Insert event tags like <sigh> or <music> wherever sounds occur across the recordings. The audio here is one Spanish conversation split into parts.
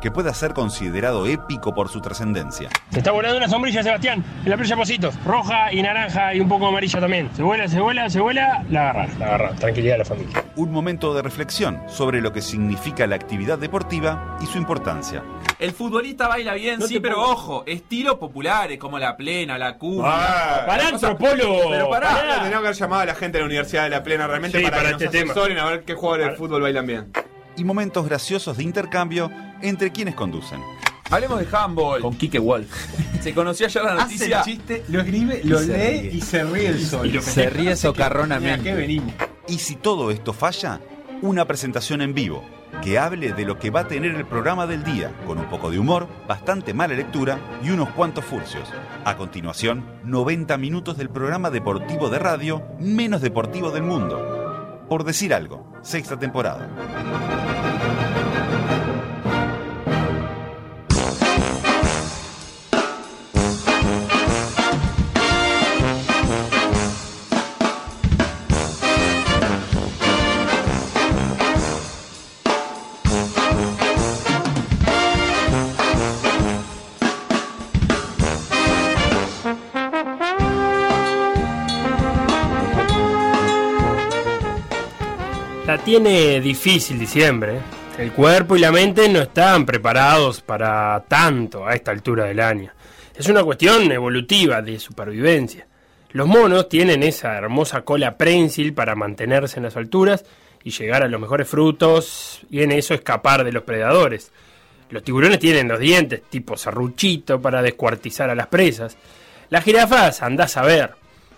que pueda ser considerado épico por su trascendencia. Se está volando una sombrilla, Sebastián, en la playa Positos. Roja y naranja y un poco amarilla también. Se vuela, se vuela, se vuela, la agarra, la agarra. Tranquilidad a la familia. Un momento de reflexión sobre lo que significa la actividad deportiva y su importancia. El futbolista baila bien, No sí, pero ojo, estilos populares como la plena, la cuba. Ah, Pará, antropólogo. Pero pará, Pará. tenemos que haber llamado a la gente de la Universidad de la Plena realmente Sí, para, para que nos este tema. asesoren a ver qué jugadores de fútbol bailan bien. Y momentos graciosos de intercambio entre quienes conducen. Hablemos de handball. Con Kike Wolf. <laughs> Se conoció ayer la Hace noticia. el chiste, lo escribe, lo Y lee ríe. y se ríe el sol. Se ríe Mira, socarronamente. ¿qué venimos? Y si todo esto falla, una presentación en vivo que hable de lo que va a tener el programa del día, con un poco de humor, bastante mala lectura y unos cuantos furcios. A continuación, 90 minutos del programa deportivo de radio menos deportivo del mundo. Por decir algo, sexta temporada. Tiene difícil diciembre. ¿eh? El cuerpo y la mente no están preparados para tanto a esta altura del año. Es una cuestión evolutiva de supervivencia. Los monos tienen esa hermosa cola prensil para mantenerse en las alturas y llegar a los mejores frutos y en eso escapar de los predadores. Los tiburones tienen los dientes tipo serruchito para descuartizar a las presas. Las jirafas andás a ver,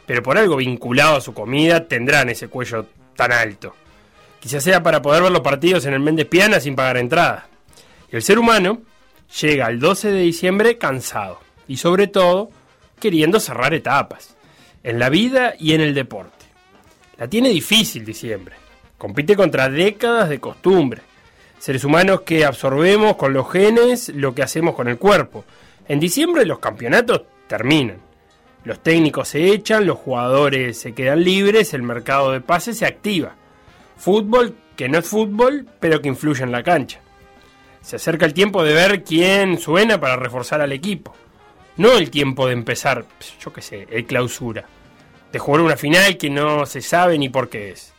pero por algo vinculado a su comida tendrán ese cuello tan alto. Quizás sea para poder ver los partidos en el Méndez Piana sin pagar entrada. El ser humano llega al 12 de diciembre cansado y sobre todo queriendo cerrar etapas en la vida y en el deporte. La tiene difícil diciembre. Compite contra décadas de costumbre. Seres humanos que absorbemos con los genes lo que hacemos con el cuerpo. En diciembre los campeonatos terminan. Los técnicos se echan, los jugadores se quedan libres, el mercado de pases se activa. Fútbol que no es fútbol, pero que influye en la cancha. Se acerca el tiempo de ver quién suena para reforzar al equipo. No el tiempo de empezar, yo qué sé, el clausura. De jugar una final que no se sabe ni por qué es.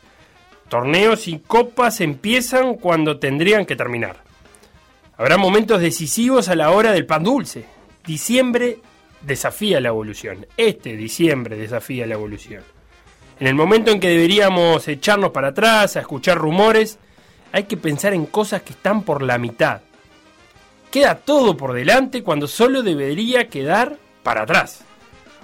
Torneos y copas empiezan cuando tendrían que terminar. Habrá momentos decisivos a la hora del pan dulce. Diciembre desafía la evolución. Este diciembre desafía la evolución. En el momento en que deberíamos echarnos para atrás, a escuchar rumores, hay que pensar en cosas que están por la mitad. Queda todo por delante cuando solo debería quedar para atrás.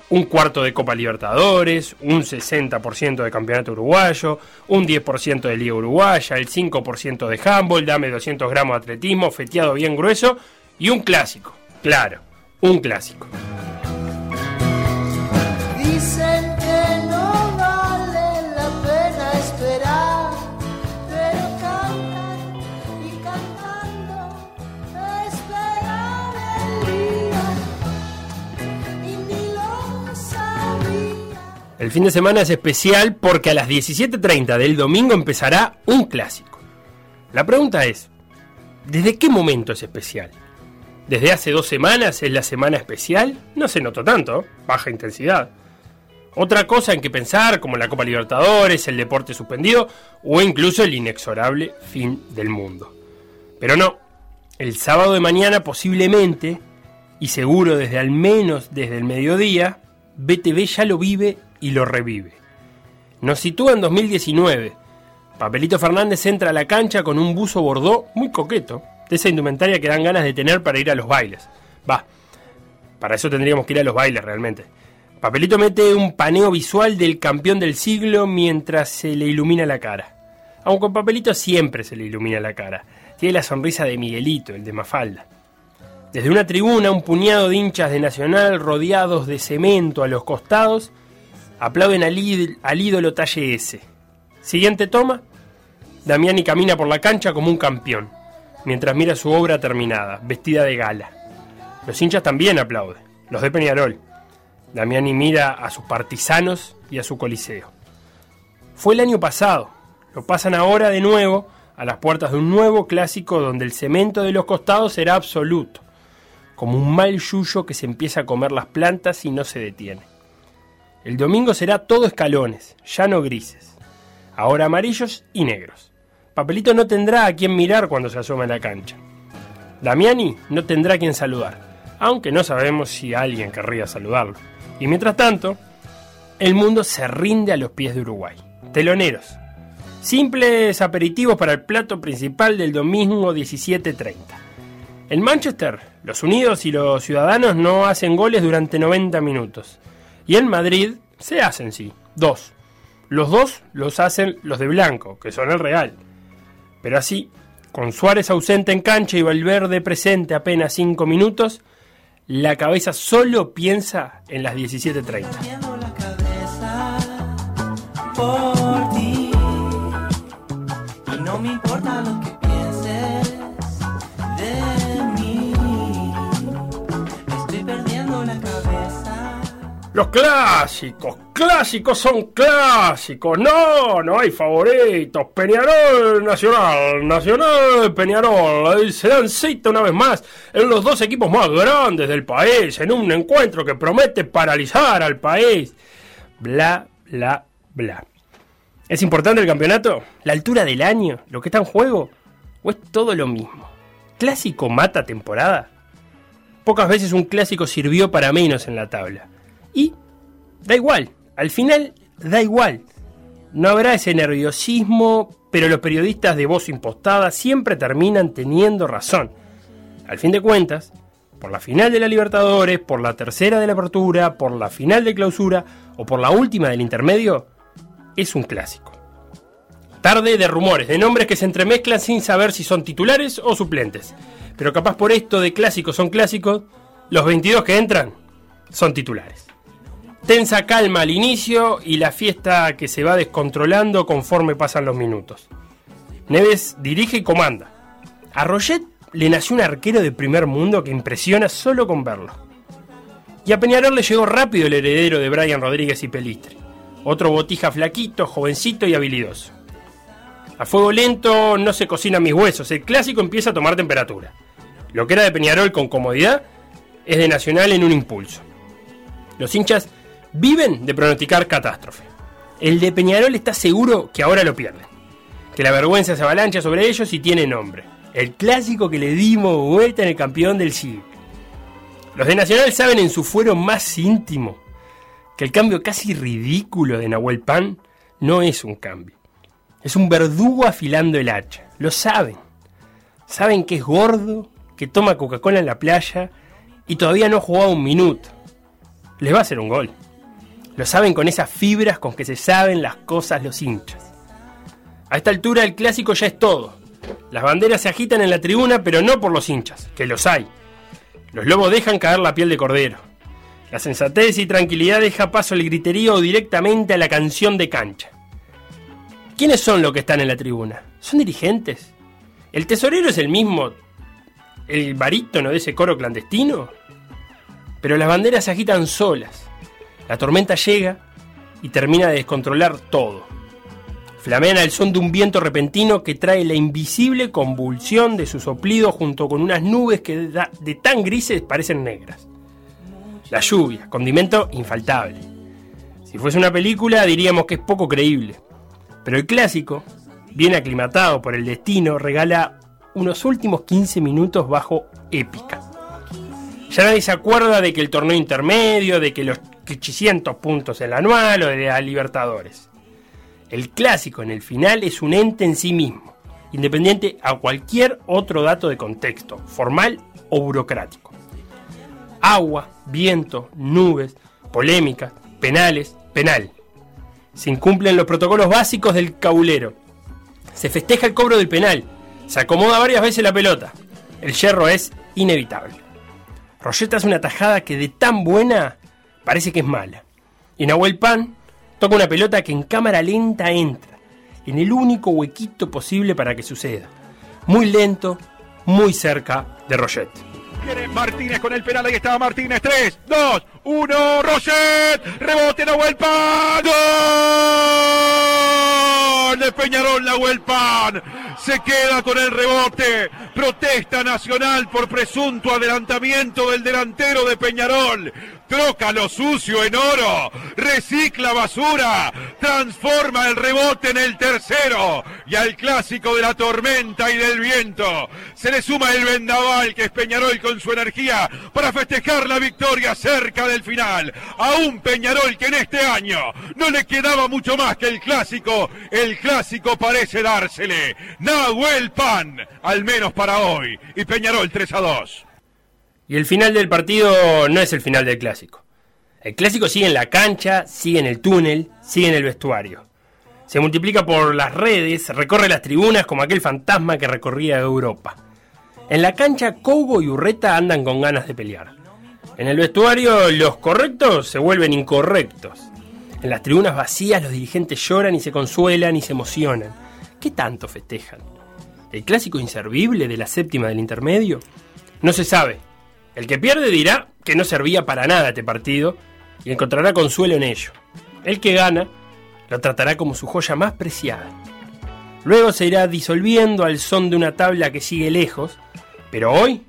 Un cuarto de Copa Libertadores, un 60% de Campeonato Uruguayo, un 10% de Liga Uruguaya, el 5% de handball, dame 200 gramos de atletismo, feteado bien grueso y un clásico. Claro, un clásico. El fin de semana es especial porque a las 17.30 del domingo empezará un clásico. La pregunta es, ¿desde qué momento es especial? ¿Desde hace dos semanas es la semana especial? No se notó tanto, baja intensidad. Otra cosa en que pensar, como la Copa Libertadores, el deporte suspendido o incluso el inexorable fin del mundo. Pero no, el sábado de mañana posiblemente, y seguro desde al menos desde el mediodía, BTV ya lo vive y lo revive. Nos sitúa en 2019. Papelito Fernández entra a la cancha con un buzo bordó muy coqueto, de esa indumentaria que dan ganas de tener para ir a los bailes. Va, para eso tendríamos que ir a los bailes realmente. Papelito mete un paneo visual del campeón del siglo mientras se le ilumina la cara. Aunque con Papelito siempre se le ilumina la cara. Tiene la sonrisa de Miguelito, el de Mafalda. Desde una tribuna, un puñado de hinchas de Nacional rodeados de cemento a los costados aplauden al, íd- al ídolo talle S. Siguiente toma, Damiani camina por la cancha como un campeón. mientras mira su obra terminada, vestida de gala. Los hinchas también aplauden, los de Peñarol. Damiani mira a sus partisanos y a su coliseo. Fue el año pasado, lo pasan ahora de nuevo a las puertas de un nuevo clásico donde el cemento de los costados será absoluto, como un mal yuyo que se empieza a comer las plantas y no se detiene. El domingo será todo escalones, ya no grises, ahora amarillos y negros. Papelito no tendrá a quien mirar cuando se asoma en la cancha. Damiani no tendrá a quien saludar, aunque no sabemos si alguien querría saludarlo. Y mientras tanto, el mundo se rinde a los pies de Uruguay. Teloneros. Simples aperitivos para el plato principal del domingo 17.30. En Manchester, los Unidos y los Ciudadanos no hacen goles durante 90 minutos. Y en Madrid se hacen, sí, dos. Los dos los hacen los de blanco, que son el Real. Pero así, con Suárez ausente en cancha y Valverde presente apenas 5 minutos, la cabeza solo piensa en las 17.30. Los clásicos, clásicos son clásicos. No, no hay favoritos. Peñarol, Nacional, Nacional, Peñarol. Y Se dan cita una vez más en los dos equipos más grandes del país, en un encuentro que promete paralizar al país. Bla, bla, bla. ¿Es importante el campeonato? ¿La altura del año? ¿Lo que está en juego? ¿O es todo lo mismo? ¿Clásico mata temporada? Pocas veces un clásico sirvió para menos en la tabla. Y da igual, al final da igual. No habrá ese nerviosismo, pero los periodistas de voz impostada siempre terminan teniendo razón. Al fin de cuentas, por la final de la Libertadores, por la tercera de la Apertura, por la final de clausura o por la última del intermedio, es un clásico. Tarde de rumores, de nombres que se entremezclan sin saber si son titulares o suplentes. Pero capaz por esto de clásicos son clásicos, los 22 que entran son titulares. Tensa calma al inicio y la fiesta que se va descontrolando conforme pasan los minutos. Neves dirige y comanda. A Roget le nació un arquero de primer mundo que impresiona solo con verlo. Y a Peñarol le llegó rápido el heredero de Brian Rodríguez y Pelistri. Otro botija flaquito, jovencito y habilidoso. A fuego lento no se cocinan mis huesos, el clásico empieza a tomar temperatura. Lo que era de Peñarol con comodidad es de Nacional en un impulso. Los hinchas viven de pronosticar catástrofe. El de Peñarol está seguro que ahora lo pierden. Que la vergüenza se avalancha sobre ellos y tiene nombre. El clásico que le dimos vuelta en el campeón del siglo. Los de Nacional saben en su fuero más íntimo que el cambio casi ridículo de Nahuel Pan no es un cambio. Es un verdugo afilando el hacha. Lo saben. Saben que es gordo, que toma Coca-Cola en la playa y todavía no ha jugado un minuto. Les va a hacer un gol. Lo saben con esas fibras con que se saben las cosas los hinchas. A esta altura el clásico ya es todo. Las banderas se agitan en la tribuna, pero no por los hinchas, que los hay. Los lobos dejan caer la piel de cordero. La sensatez y tranquilidad deja paso al griterío directamente a la canción de cancha. ¿Quiénes son los que están en la tribuna? ¿Son dirigentes? ¿El tesorero es el mismo, el barítono de ese coro clandestino? Pero las banderas se agitan solas. La tormenta llega y termina de descontrolar todo. Flamean al son de un viento repentino que trae la invisible convulsión de su soplido junto con unas nubes que de tan grises parecen negras. La lluvia, condimento infaltable. Si fuese una película diríamos que es poco creíble. Pero el clásico, bien aclimatado por el destino, regala unos últimos 15 minutos bajo épica. Ya nadie se acuerda de que el torneo intermedio, de que los 800 puntos en la anual o de la Libertadores. El clásico en el final es un ente en sí mismo, independiente a cualquier otro dato de contexto, formal o burocrático. Agua, viento, nubes, polémicas, penales, penal. Se incumplen los protocolos básicos del cabulero. Se festeja el cobro del penal. Se acomoda varias veces la pelota. El yerro es inevitable. Rosetta hace una tajada que de tan buena parece que es mala. Y Nahuel Pan toca una pelota que en cámara lenta entra, en el único huequito posible para que suceda. Muy lento, muy cerca de Roget. Viene Martínez con el penal, ahí estaba Martínez. 3, 2, 1, Roget. Rebote Nahuel Pan. ¡Gol! De Peñarol Nahuel Pan. Se queda con el rebote. Protesta nacional por presunto adelantamiento del delantero de Peñarol. Troca lo sucio en oro. Recicla basura. Transforma el rebote en el tercero. Y al clásico de la tormenta y del viento. Se le suma el vendaval que es Peñarol con su energía para festejar la victoria cerca del final. A un Peñarol que en este año no le quedaba mucho más que el clásico. El clásico parece dársele. Nahuel Pan, al menos para hoy. Y Peñarol 3 a 2. Y el final del partido no es el final del clásico. El clásico sigue en la cancha, sigue en el túnel, sigue en el vestuario. Se multiplica por las redes, recorre las tribunas como aquel fantasma que recorría Europa. En la cancha, Cobo y Urreta andan con ganas de pelear. En el vestuario, los correctos se vuelven incorrectos. En las tribunas vacías, los dirigentes lloran y se consuelan y se emocionan. ¿Qué tanto festejan? ¿El clásico inservible de la séptima del intermedio? No se sabe. El que pierde dirá que no servía para nada este partido y encontrará consuelo en ello. El que gana lo tratará como su joya más preciada. Luego se irá disolviendo al son de una tabla que sigue lejos, pero hoy,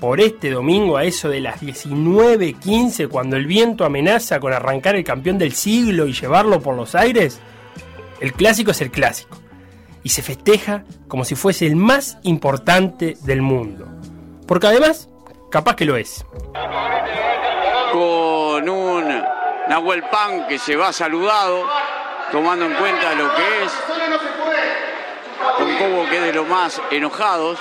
por este domingo a eso de las 19.15, cuando el viento amenaza con arrancar el campeón del siglo y llevarlo por los aires, el clásico es el clásico y se festeja como si fuese el más importante del mundo. Porque además Capaz que lo es. Con un Nahuel Pan que se va saludado, tomando en cuenta lo que es. Con Cobo que es de los más enojados.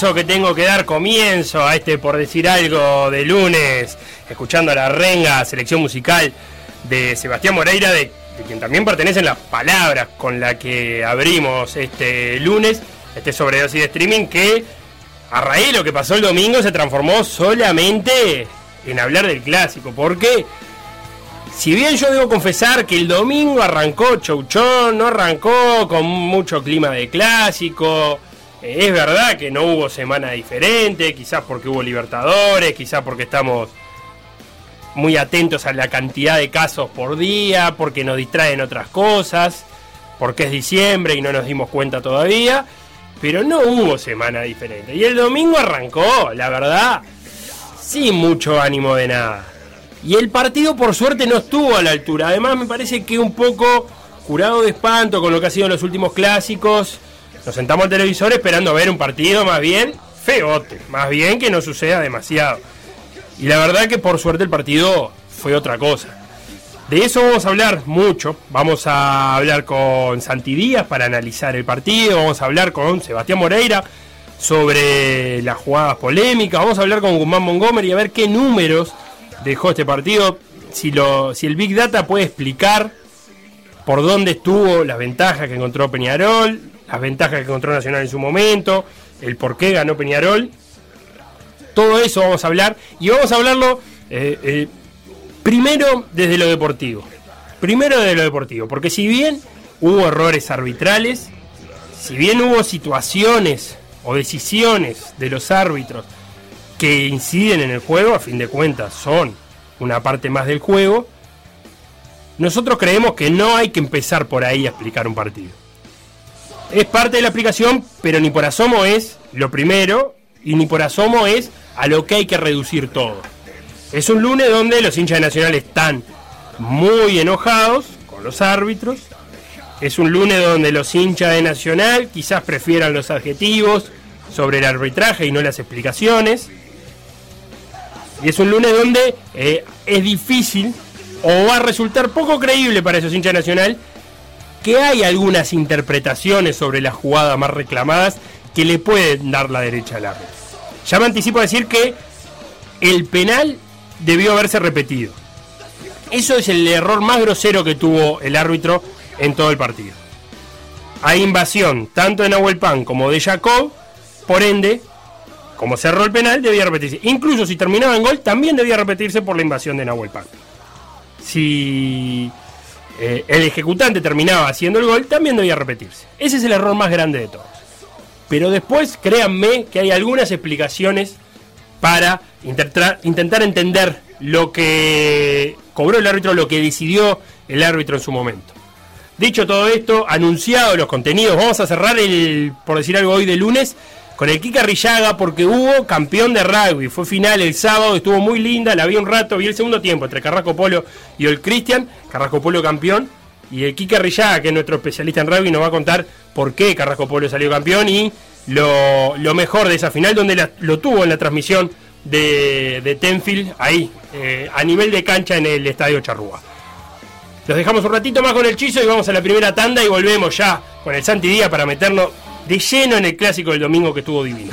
Que tengo que dar comienzo a este, por decir algo, de lunes, escuchando a la renga, selección musical de Sebastián Moreira, de, de quien también pertenecen las palabras con las que abrimos este lunes, este sobredosis de streaming, que a raíz de lo que pasó el domingo se transformó solamente en hablar del clásico, porque si bien yo debo confesar que el domingo arrancó chauchón, no arrancó con mucho clima de clásico, es verdad que no hubo semana diferente, quizás porque hubo Libertadores, quizás porque estamos muy atentos a la cantidad de casos por día, porque nos distraen otras cosas, porque es diciembre y no nos dimos cuenta todavía, pero no hubo semana diferente. Y el domingo arrancó, la verdad, sin mucho ánimo de nada. Y el partido por suerte no estuvo a la altura. Además me parece que un poco curado de espanto con lo que ha sido los últimos clásicos. Nos sentamos al televisor esperando ver un partido más bien feote, más bien que no suceda demasiado. Y la verdad que por suerte el partido fue otra cosa. De eso vamos a hablar mucho. Vamos a hablar con Santi Díaz para analizar el partido. Vamos a hablar con Sebastián Moreira sobre las jugadas polémicas. Vamos a hablar con Guzmán Montgomery a ver qué números dejó este partido. Si, lo, si el Big Data puede explicar por dónde estuvo las ventajas que encontró Peñarol, las ventajas que encontró Nacional en su momento, el por qué ganó Peñarol. Todo eso vamos a hablar y vamos a hablarlo eh, eh, primero desde lo deportivo. Primero desde lo deportivo, porque si bien hubo errores arbitrales, si bien hubo situaciones o decisiones de los árbitros que inciden en el juego, a fin de cuentas son una parte más del juego, nosotros creemos que no hay que empezar por ahí a explicar un partido. Es parte de la aplicación, pero ni por asomo es lo primero y ni por asomo es a lo que hay que reducir todo. Es un lunes donde los hinchas de Nacional están muy enojados con los árbitros. Es un lunes donde los hinchas de Nacional quizás prefieran los adjetivos sobre el arbitraje y no las explicaciones. Y es un lunes donde eh, es difícil o va a resultar poco creíble para esos hinchas de Nacional que hay algunas interpretaciones sobre las jugadas más reclamadas que le pueden dar la derecha al árbitro. Ya me anticipo a decir que el penal debió haberse repetido. Eso es el error más grosero que tuvo el árbitro en todo el partido. Hay invasión tanto de Nahuel Pan como de Jacob, por ende, como cerró el penal, debía repetirse. Incluso si terminaba en gol, también debía repetirse por la invasión de Nahuel Pan. Si eh, el ejecutante terminaba haciendo el gol, también debía repetirse. Ese es el error más grande de todos. Pero después, créanme que hay algunas explicaciones para intentar, entender lo que cobró el árbitro, lo que decidió el árbitro en su momento. Dicho todo esto, anunciado los contenidos, vamos a cerrar el, por decir algo hoy de lunes, con el Kika Rillaga porque hubo campeón de rugby. Fue final el sábado, estuvo muy linda, la vi un rato, vi el segundo tiempo entre Carrasco Polo y el Cristian. Carrasco Polo campeón. Y el Kika Rillaga, que es nuestro especialista en rugby, nos va a contar por qué Carrasco Polo salió campeón y lo, mejor de esa final, donde lo tuvo en la transmisión de, Tenfield, ahí, eh, a nivel de cancha en el Estadio Charrúa. Los dejamos un ratito más con el chizo y vamos a la primera tanda y volvemos ya con el Santi para meternos de lleno en el clásico del domingo que estuvo divino.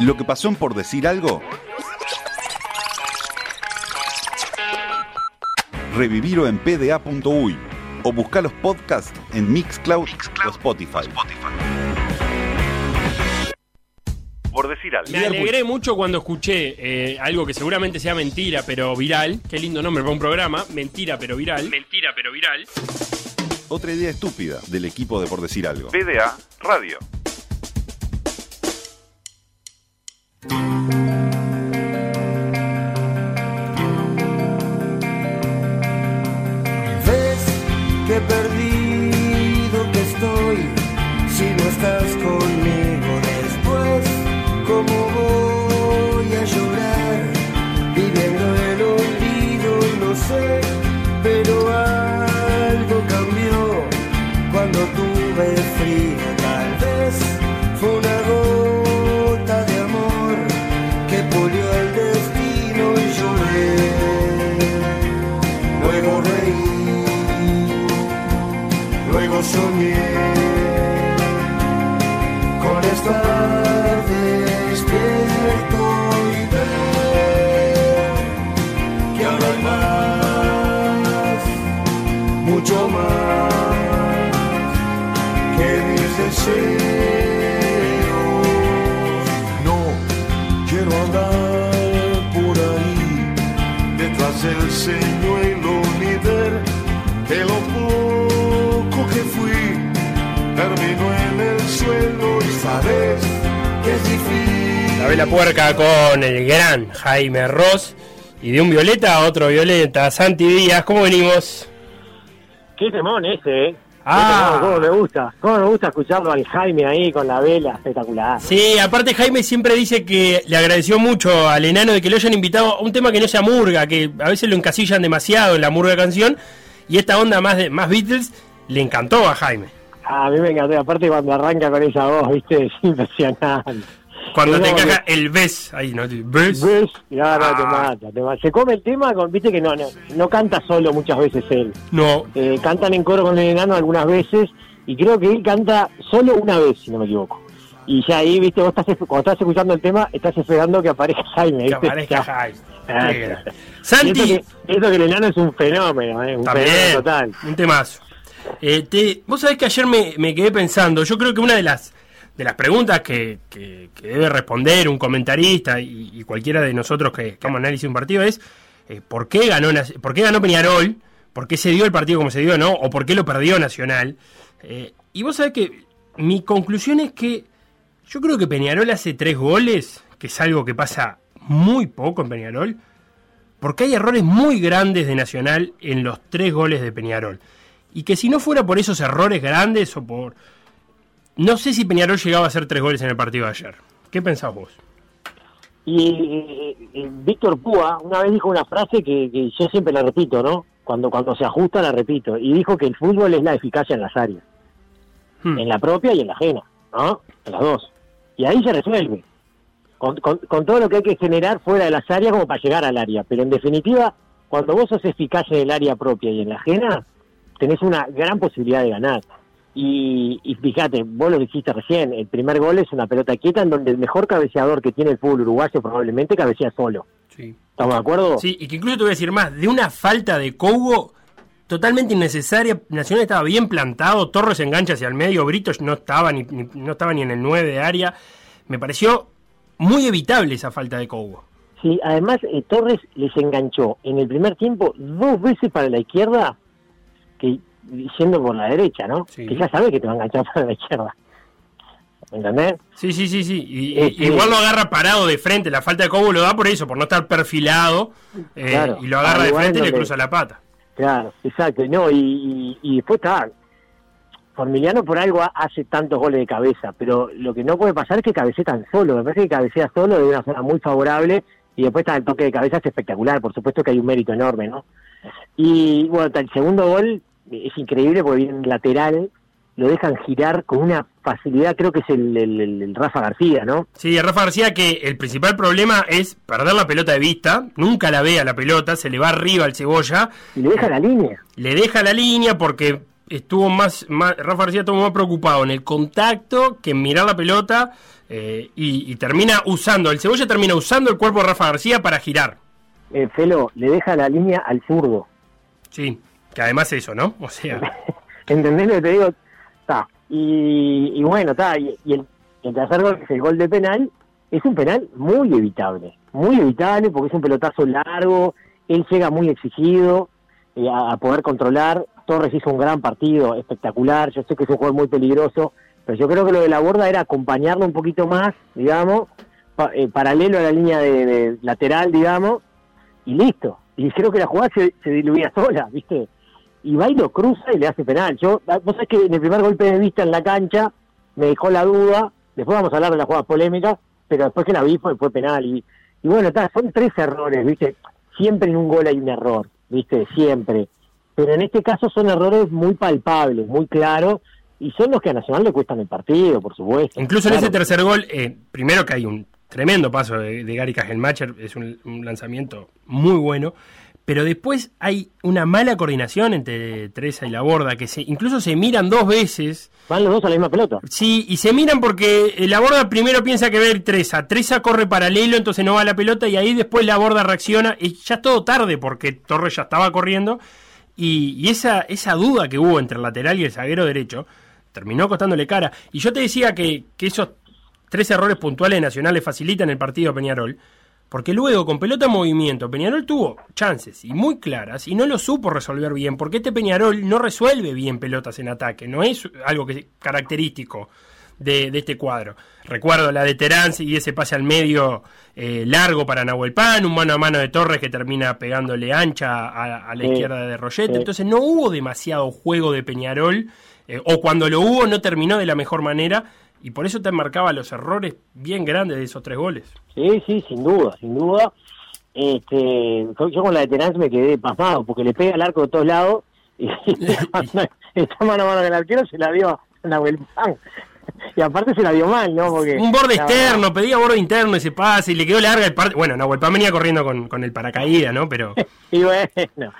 Lo que pasó en por decir algo. Revivirlo en pda.uy o buscar los podcasts en Mixcloud, o Spotify. Por decir algo. Me alegré mucho cuando escuché eh, algo que seguramente sea mentira, pero viral. Qué lindo nombre para un programa. Mentira, pero viral. Mentira, pero viral. Otra idea estúpida del equipo de Por decir algo. PDA Radio. Ves Jaime Ross. Y de un violeta a otro violeta, Santi Díaz. ¿Cómo venimos? Qué temón ese, ¿eh? Ah. Temón, cómo me gusta. Cómo me gusta escucharlo al Jaime ahí con la vela, espectacular. Sí, aparte Jaime siempre dice que le agradeció mucho al enano de que lo hayan invitado a un tema que no sea murga, que a veces lo encasillan demasiado en la murga canción. Y esta onda más de más Beatles le encantó a Jaime. A mí me encantó, aparte cuando arranca con esa voz, viste, <laughs> es impresionante. Cuando te encaja que- el ves ahí, ¿no? ¿Ves? ¿Ves? No, no, te Ah. mata, te mata. Se come el tema con, viste que no, no, no canta solo muchas veces él. No. Eh, cantan en coro con el enano algunas veces y creo que él canta solo una vez, si no me equivoco. Y ya ahí, viste, vos estás, cuando estás escuchando el tema, estás esperando que aparezca Jaime. Que ¿viste? aparezca. Jaime. <laughs> Ah, Qué gran. Y Santi, Eso que, eso que el enano es un fenómeno, ¿eh? un También, fenómeno total. un temazo. Eh, te- vos sabés que ayer me, me quedé pensando, yo creo que una de las de las preguntas que, que- que debe responder un comentarista y, cualquiera de nosotros que hagamos análisis de un partido es eh, ¿por, qué ganó, ¿por qué ganó Peñarol? ¿Por qué se dio el partido como se dio, no? ¿O por qué lo perdió Nacional? Eh, y vos sabés que mi conclusión es que yo creo que Peñarol hace tres goles, que es algo que pasa muy poco en Peñarol, porque hay errores muy grandes de Nacional en los tres goles de Peñarol. Y que si no fuera por esos errores grandes o por... No sé si Peñarol llegaba a hacer tres goles en el partido de ayer. ¿Qué pensás vos? Y Víctor Púa una vez dijo una frase que, que yo siempre la repito, ¿no? Cuando, cuando se ajusta la repito. Y dijo que el fútbol es la eficacia en las áreas. Hmm. En la propia y en la ajena, ¿no? En las dos. Y ahí se resuelve. Con, con- con todo lo que hay que generar fuera de las áreas como para llegar al área. Pero en definitiva, cuando vos sos eficaz en el área propia y en la ajena, tenés una gran posibilidad de ganar. Y, y fíjate, vos lo dijiste recién, el primer gol es una pelota quieta en donde el mejor cabeceador que tiene el fútbol uruguayo probablemente cabecea solo. Sí. ¿Estamos de acuerdo? Sí, y que incluso te voy a decir más, de una falta de Cogo totalmente innecesaria, Nacional estaba bien plantado, Torres engancha hacia el medio, Brito no estaba ni, ni- no estaba ni en el 9 de área, me pareció muy evitable esa falta de Cogo. Sí, además eh, Torres les enganchó en el primer tiempo dos veces para la izquierda, que yendo por la derecha, ¿no? Sí. Que ya sabes que te va a enganchar para la izquierda. ¿Me entendés? Sí, sí, sí, sí. Y, sí. igual lo agarra parado de frente. La falta de Cobo lo da por eso, por no estar perfilado. eh, Claro. y lo agarra Al de frente y le cruza la pata. Claro, exacto. No, y, y, y después está. Formiliano por algo ha- hace tantos goles de cabeza, pero lo que no puede pasar es que cabecee tan solo. Me parece que cabecea solo de una zona muy favorable y después está el toque de cabeza es espectacular. Por supuesto que hay un mérito enorme, ¿no? Y bueno, hasta el segundo gol es increíble porque viene lateral, lo dejan girar con una facilidad, creo que es el, el- Rafa García, ¿no? Sí, Rafa García que el principal problema es perder la pelota de vista. Nunca la ve a la pelota, se le va arriba al cebolla. Y le deja la línea. Le deja la línea porque estuvo más, más Rafa García estuvo más preocupado en el contacto que en mirar la pelota eh, y, y termina usando, el Cebolla termina usando el cuerpo de Rafa García para girar. Eh, Felo, le deja la línea al zurdo. Sí, que además eso, ¿no? O sea, <laughs> ¿Entendés lo que te digo? Está. Y, y bueno, está. Y, el, el tercer gol, que es el gol de penal, es un penal muy evitable. Muy evitable porque es un pelotazo largo. Él llega muy exigido eh, a, a poder controlar. Torres hizo un gran partido, espectacular. Yo sé que es un jugador muy peligroso. Pero yo creo que lo de la borda era acompañarlo un poquito más, digamos, pa- eh, paralelo a la línea de, de lateral, digamos, y listo. Y creo que la jugada se, se diluía sola, ¿viste? Y va y lo cruza y le hace penal. Yo, ah, vos sabés que en el primer golpe de vista en la cancha me dejó la duda, después vamos a hablar de las jugadas polémicas, pero después que la vi fue, fue penal. Y, y bueno, está, son tres errores, ¿viste? Siempre en un gol hay un error, ¿viste? Siempre. Pero en este caso son errores muy palpables, muy claros, y son los que a Nacional le cuestan el partido, por supuesto. incluso en ese tercer gol, eh, primero que hay un tremendo paso de, de Gary Kajelmacher, es un, un lanzamiento muy bueno, pero después hay una mala coordinación entre Teresa y la borda, que se, incluso se miran dos veces. Van los dos a la misma pelota. Sí, y se miran porque eh, la borda primero piensa que ir Teresa, Teresa corre paralelo, entonces no va a la pelota, y ahí después la borda reacciona, y ya es todo tarde porque Torres ya estaba corriendo, y, y esa, esa duda que hubo entre el lateral y el zaguero derecho terminó costándole cara. Y yo te decía que, que esos tres errores puntuales de Nacional le facilitan el partido a Peñarol, porque luego con pelota en movimiento Peñarol tuvo chances y muy claras y no lo supo resolver bien, porque este Peñarol no resuelve bien pelotas en ataque, no es algo que característico de, de este cuadro. Recuerdo la de Terán y ese pase al medio eh, largo para Nahuel Pan, un mano a mano de Torres que termina pegándole ancha a, a la Sí, izquierda de Rollete. sí. Entonces no hubo demasiado juego de Peñarol, eh, o cuando lo hubo no terminó de la mejor manera, y por eso te marcaba los errores bien grandes de esos tres goles. Sí, sí, sin duda, sin duda. Este, yo con la de Terán me quedé pasmado porque le pega el arco de todos lados <laughs> y está mano a mano con el arquero se la dio a Nahuel Pan. <laughs> Y aparte se la dio mal, ¿no? Porque Un borde externo, pedía borde interno ese pase y le quedó larga el parte. Bueno, Nahuel Pan venía corriendo con, con el paracaídas, ¿no? Pero. <laughs> Y bueno,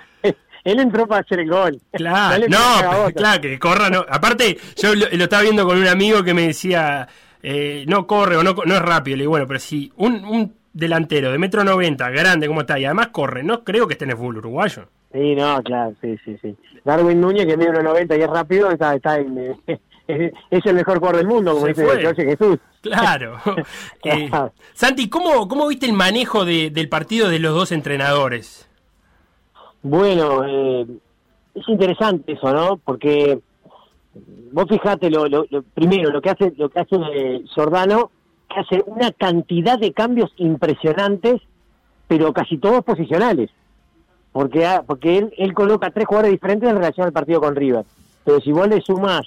él entró para hacer el gol. Claro, no, claro, que corra, no. Aparte, yo lo, lo estaba viendo con un amigo que me decía, eh, no corre o no, es rápido. Le digo, bueno, pero si un, un delantero de metro noventa, grande como está, y además corre, no creo que esté en el fútbol uruguayo. Sí, no, claro, sí, sí, sí. Darwin Núñez, que mide 1.90 y es rápido, está, está en, <laughs> es el mejor jugador del mundo, como Se dice fue. Jorge Jesús. Claro. <laughs> Eh, Claro. Santi, ¿cómo, ¿cómo viste el manejo de- del partido de los dos entrenadores? Bueno, eh, es interesante eso, ¿no? Porque vos fijate lo, lo- primero lo que hace lo que hace eh, Giordano, que hace una cantidad de cambios impresionantes, pero casi todos posicionales, porque ha- porque él, él coloca tres jugadores diferentes en relación al partido con River, pero si vos le sumás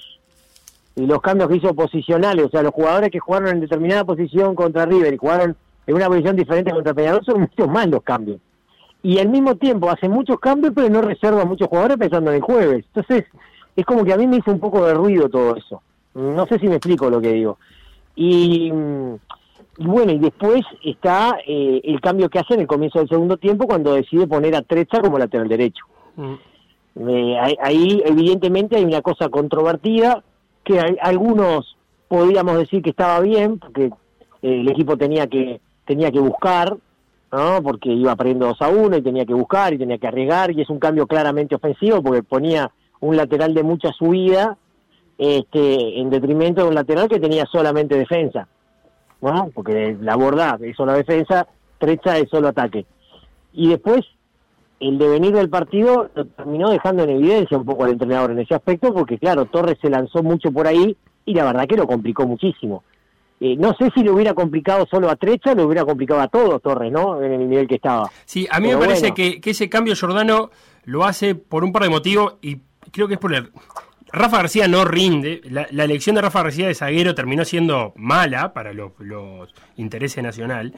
los cambios que hizo posicionales, o sea, los jugadores que jugaron en determinada posición contra River y jugaron en una posición diferente contra Peñarol son muchos más los cambios y al mismo tiempo hace muchos cambios pero no reserva a muchos jugadores pensando en el jueves. Entonces es como que a mí me hizo un poco de ruido todo eso. No sé si me explico lo que digo. Y, mm, y bueno, y después está eh, el cambio que hace en el comienzo del segundo tiempo cuando decide poner a Trecha como lateral derecho. Eh, ahí, evidentemente hay una cosa controvertida que hay- algunos podríamos decir que estaba bien porque eh, el equipo tenía que tenía que buscar ¿no? porque iba perdiendo 2 a 1 y tenía que buscar y tenía que arriesgar y es un cambio claramente ofensivo porque ponía un lateral de mucha subida este en detrimento de un lateral que tenía solamente defensa ¿no? porque la borda es solo defensa Trecha es solo ataque y después el devenir del partido lo terminó dejando en evidencia un poco al entrenador en ese aspecto, porque claro, Torres se lanzó mucho por ahí y la verdad que lo complicó muchísimo. Eh, no sé si le hubiera complicado solo a Trecha, le hubiera complicado a todos Torres, ¿no? En el nivel que estaba. Sí, a mí Pero me parece bueno. que, que ese cambio Giordano lo hace por un par de motivos y creo que es por el... Rafa García no rinde, la, la elección de Rafa García de zaguero terminó siendo mala para los, los intereses nacional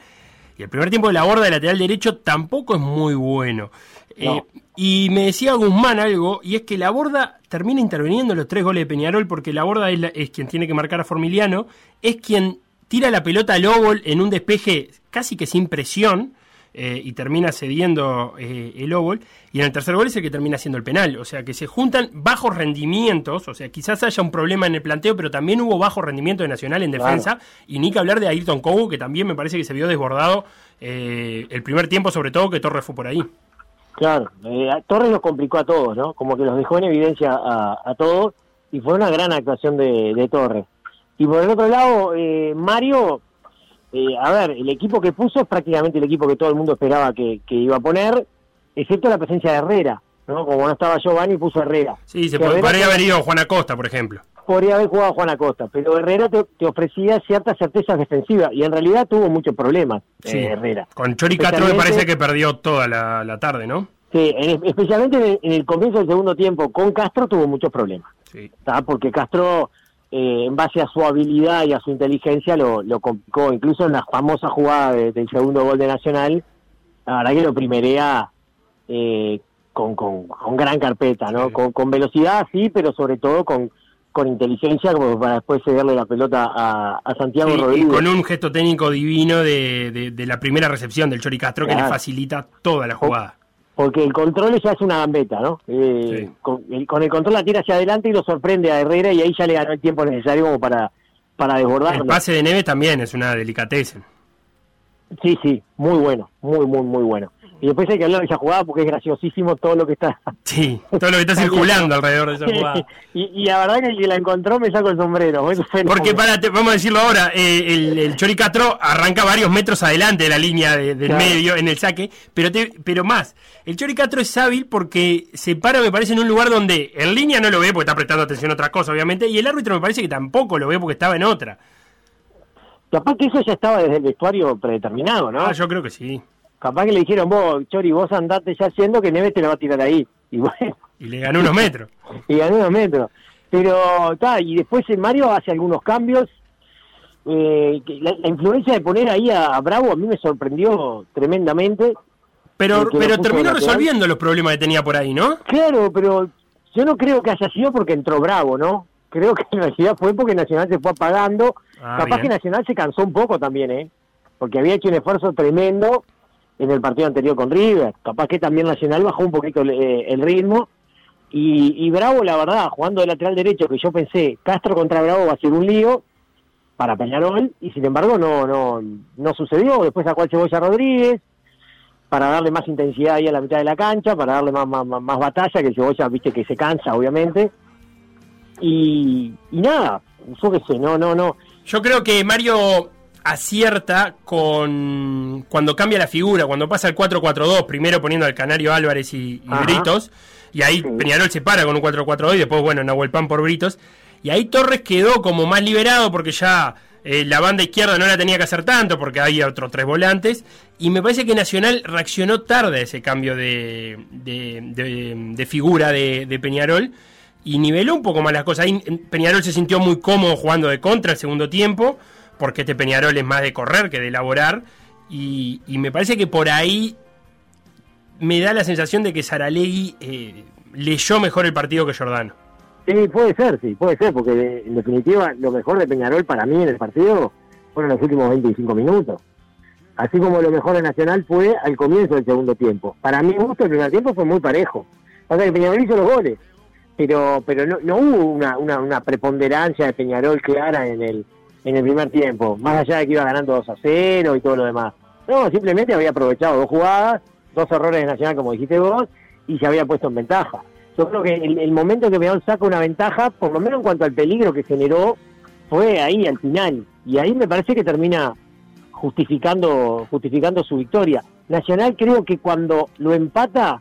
y el primer tiempo de la borda de lateral derecho tampoco es muy bueno. Eh, y me decía Guzmán algo, y es que la borda termina interviniendo en los tres goles de Peñarol porque la borda es, la- es quien tiene que marcar a Formiliano, es quien tira la pelota al óvol en un despeje casi que sin presión, eh, y termina cediendo eh, el óvol. Y en el tercer gol es el que termina haciendo el penal. O sea que se juntan bajos rendimientos. O sea, quizás haya un problema en el planteo, pero también hubo bajo rendimiento de Nacional en defensa. Y ni que hablar de Ayrton Cobo, que también me parece que se vio desbordado eh, el primer tiempo, sobre todo que Torres fue por ahí. Claro, eh, Torres los complicó a todos, ¿no? Como que los dejó en evidencia a, a todos y fue una gran actuación de, de Torres. Y por el otro lado, eh, Mario, eh, a ver, el equipo que puso es prácticamente el equipo que todo el mundo esperaba que, que iba a poner, excepto la presencia de Herrera, ¿no? Como no estaba Giovanni, puso Herrera. Sí, se Herrera podría haber ido Juan Acosta, por ejemplo. podría haber jugado Juan Acosta, pero Herrera te, te ofrecía ciertas certezas defensivas y en realidad tuvo muchos problemas Sí. eh, Herrera. Con Chori Castro me parece que perdió toda la, la tarde, ¿no? Sí, en- especialmente en el, en el comienzo del segundo tiempo con Castro tuvo muchos problemas. Sí. ¿tá? Porque Castro, eh, en base a su habilidad y a su inteligencia, lo, lo complicó. Incluso en la famosa jugada de- del segundo gol de Nacional, la verdad que lo primerea eh, con, con, con gran carpeta, ¿no? Con, con velocidad, sí, pero sobre todo con, con inteligencia, como para después cederle la pelota a, a Santiago Sí, y Rodríguez. con un gesto técnico divino de, de- de la primera recepción del Chori Castro que le Claro. facilita toda la jugada. Porque el control ya es una gambeta, ¿no? Eh, con, el, con el control la tira hacia adelante y lo sorprende a Herrera y ahí ya le ganó el tiempo necesario como para, para desbordarlo. El pase de Neves también es una delicateza. Sí, sí, muy bueno, muy, muy, muy bueno. Y después hay que hablar de esa jugada porque es graciosísimo todo lo que está... Sí, todo lo que está <laughs> circulando alrededor de esa jugada. y, y la verdad que el que la encontró me saco el sombrero. Porque para, te- vamos a decirlo ahora, eh, el, el Chori Castro arranca varios metros adelante de la línea de- del Claro. medio en el saque, pero te- pero más, el Chori Castro es hábil porque se para, me parece, en un lugar donde en línea no lo ve porque está prestando atención a otra cosa, obviamente, y el árbitro me parece que tampoco lo ve porque estaba en otra. Capaz que eso ya estaba desde el vestuario predeterminado, ¿no? Ah, yo creo que sí. Capaz que le dijeron, vos, Chori, vos andate ya haciendo que Neves te lo va a tirar ahí. Y bueno, Y le ganó unos metros. <laughs> y ganó unos metros. Pero, está, y después Mario hace algunos cambios. Eh, la, la influencia de poner ahí a, a Bravo a mí me sorprendió tremendamente. Pero, pero terminó resolviendo los problemas que tenía por ahí, ¿no? Claro, pero yo no creo que haya sido porque entró Bravo, ¿no? Creo que en realidad fue porque Nacional se fue apagando. Ah, Capaz bien. que Nacional se cansó un poco también, ¿eh? Porque había hecho un esfuerzo tremendo en el partido anterior con River. Capaz que también Nacional bajó un poquito el, eh, ritmo. Y, Bravo, la verdad, jugando de lateral derecho, que yo pensé, Castro contra Bravo va a ser un lío para Peñarol, y sin embargo no no no sucedió. Después sacó al Cebolla Rodríguez para darle más intensidad ahí a la mitad de la cancha, para darle más, más, más- batalla, que el Cebolla, viste, que se cansa, obviamente. Y, y nada, yo no, no, no. Yo creo que Mario acierta con cuando cambia la figura, cuando pasa al 4-4-2, primero poniendo al Canario Álvarez y. Britos, y ahí Peñarol se para con un 4-4-2 y después, bueno, Nahuel Pan por Britos, y ahí Torres quedó como más liberado porque ya eh, la banda izquierda no la tenía que hacer tanto porque había otros tres volantes, y me parece que Nacional reaccionó tarde a ese cambio de, de, de- de figura de, de Peñarol, y niveló un poco más las cosas. Ahí en- Peñarol se sintió muy cómodo jugando de contra el segundo tiempo, porque este Peñarol es más de correr que de elaborar. Y, y me parece que por ahí me da la sensación de que Saralegui eh, leyó mejor el partido que Giordano. Sí, puede ser, sí, puede ser, porque en definitiva lo mejor de Peñarol para mí en el partido fueron los últimos 25 minutos. Así como lo mejor de Nacional fue al comienzo del segundo tiempo. Para mi gusto el primer tiempo fue muy parejo. O sea que Peñarol hizo los goles, pero pero no, no hubo una, una preponderancia de Peñarol clara en el, en el primer tiempo, más allá de que iba ganando 2 a 0 y todo lo demás. No, simplemente había aprovechado dos jugadas, dos errores de Nacional como dijiste vos, y se había puesto en ventaja. Yo creo que el, el momento en que Peñarol saca una ventaja, por lo menos en cuanto al peligro que generó, fue ahí al final. Y ahí me parece que termina justificando, justificando su victoria. Nacional creo que cuando lo empata,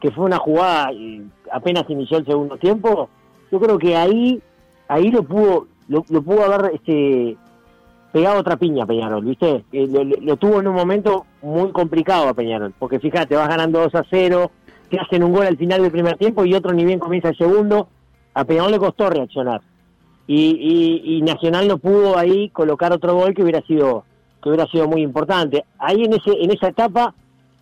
que fue una jugada eh, apenas inició el segundo tiempo, yo creo que ahí, ahí lo pudo, lo, lo pudo haber este pegado otra piña a Peñarol, ¿viste? Eh, lo, tuvo en un momento muy complicado a Peñarol, porque fíjate, vas ganando 2 a 0, te hacen un gol al final del primer tiempo y otro ni bien comienza el segundo, a Peñarol le costó reaccionar. Y, y, y Nacional no pudo ahí colocar otro gol que hubiera sido que hubiera sido muy importante. Ahí en ese en esa etapa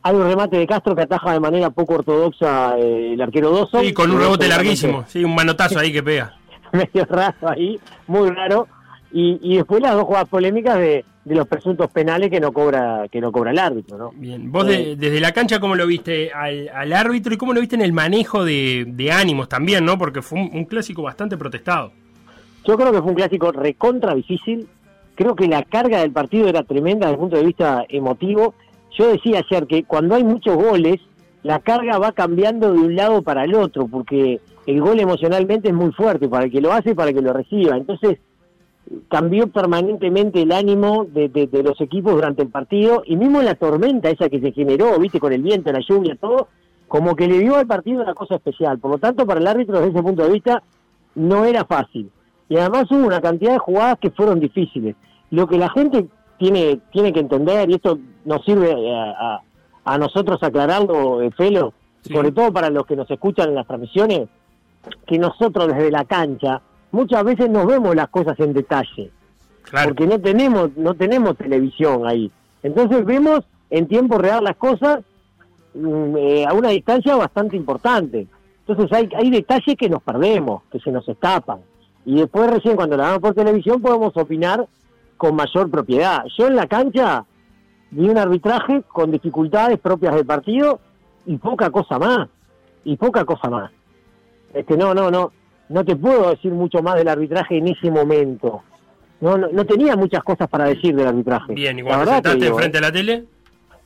hay un remate de Castro que ataja de manera poco ortodoxa eh, el arquero Doso. Sí, con un rebote larguísimo, sí, un manotazo ahí que pega. <laughs> medio raro ahí, muy raro. Y, y después las dos jugadas polémicas de, de los presuntos penales que no cobra que no cobra el árbitro, ¿no? Bien, vos de- desde la cancha, ¿cómo lo viste al, al árbitro y cómo lo viste en el manejo de, de ánimos también, ¿no? Porque fue un, un clásico bastante protestado. Yo creo que fue un clásico recontra difícil. Creo que la carga del partido era tremenda desde el punto de vista emotivo. Yo decía ayer que cuando hay muchos goles, la carga va cambiando de un lado para el otro, porque el gol emocionalmente es muy fuerte para el que lo hace y para el que lo reciba. Entonces, cambió permanentemente el ánimo de, de- de los equipos durante el partido y mismo la tormenta esa que se generó, viste, con el viento, la lluvia, todo, como que le dio al partido una cosa especial. Por lo tanto, para el árbitro, desde ese punto de vista, no era fácil. Y además hubo una cantidad de jugadas que fueron difíciles. Lo que la gente tiene, tiene que entender, y esto nos sirve a, a- a nosotros aclararlo, eh, Felo, sobre todo para los que nos escuchan en las transmisiones, que nosotros desde la cancha muchas veces nos vemos las cosas en detalle. Porque no tenemos, no tenemos televisión ahí. Entonces vemos en tiempo real las cosas mm, eh, a una distancia bastante importante. Entonces hay, hay detalles que nos perdemos, que se nos escapan. Y después recién cuando la vemos por televisión podemos opinar con mayor propiedad. Yo en la cancha vi un arbitraje con dificultades propias del partido y poca cosa más. Y poca cosa más. Este, no, no, no. No te puedo decir mucho más del arbitraje en ese momento. No, no, no tenía muchas cosas para decir del arbitraje. Bien, y La cuando te sentaste enfrente ¿eh? de la tele,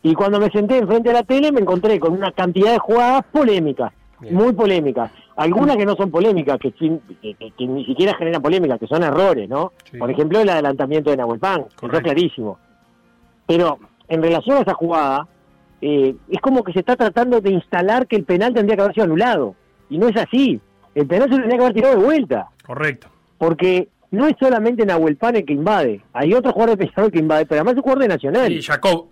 Y cuando me senté enfrente de la tele me encontré con una cantidad de jugadas polémicas, muy polémicas. Algunas que no son polémicas, que, sin- que- que- que ni siquiera generan polémicas, que son errores, ¿no? Por ejemplo, el adelantamiento de Nahuel Pan, que está clarísimo. Pero en relación a esa jugada, eh, es como que se está tratando de instalar que el penal tendría que haber sido anulado. Y no es así. El penal se lo tendría que haber tirado de vuelta. correcto. Porque no es solamente Nahuel Pan el que invade. Hay otro jugador de Peñarol que invade, pero además es un jugador de Nacional. Sí, Jacob.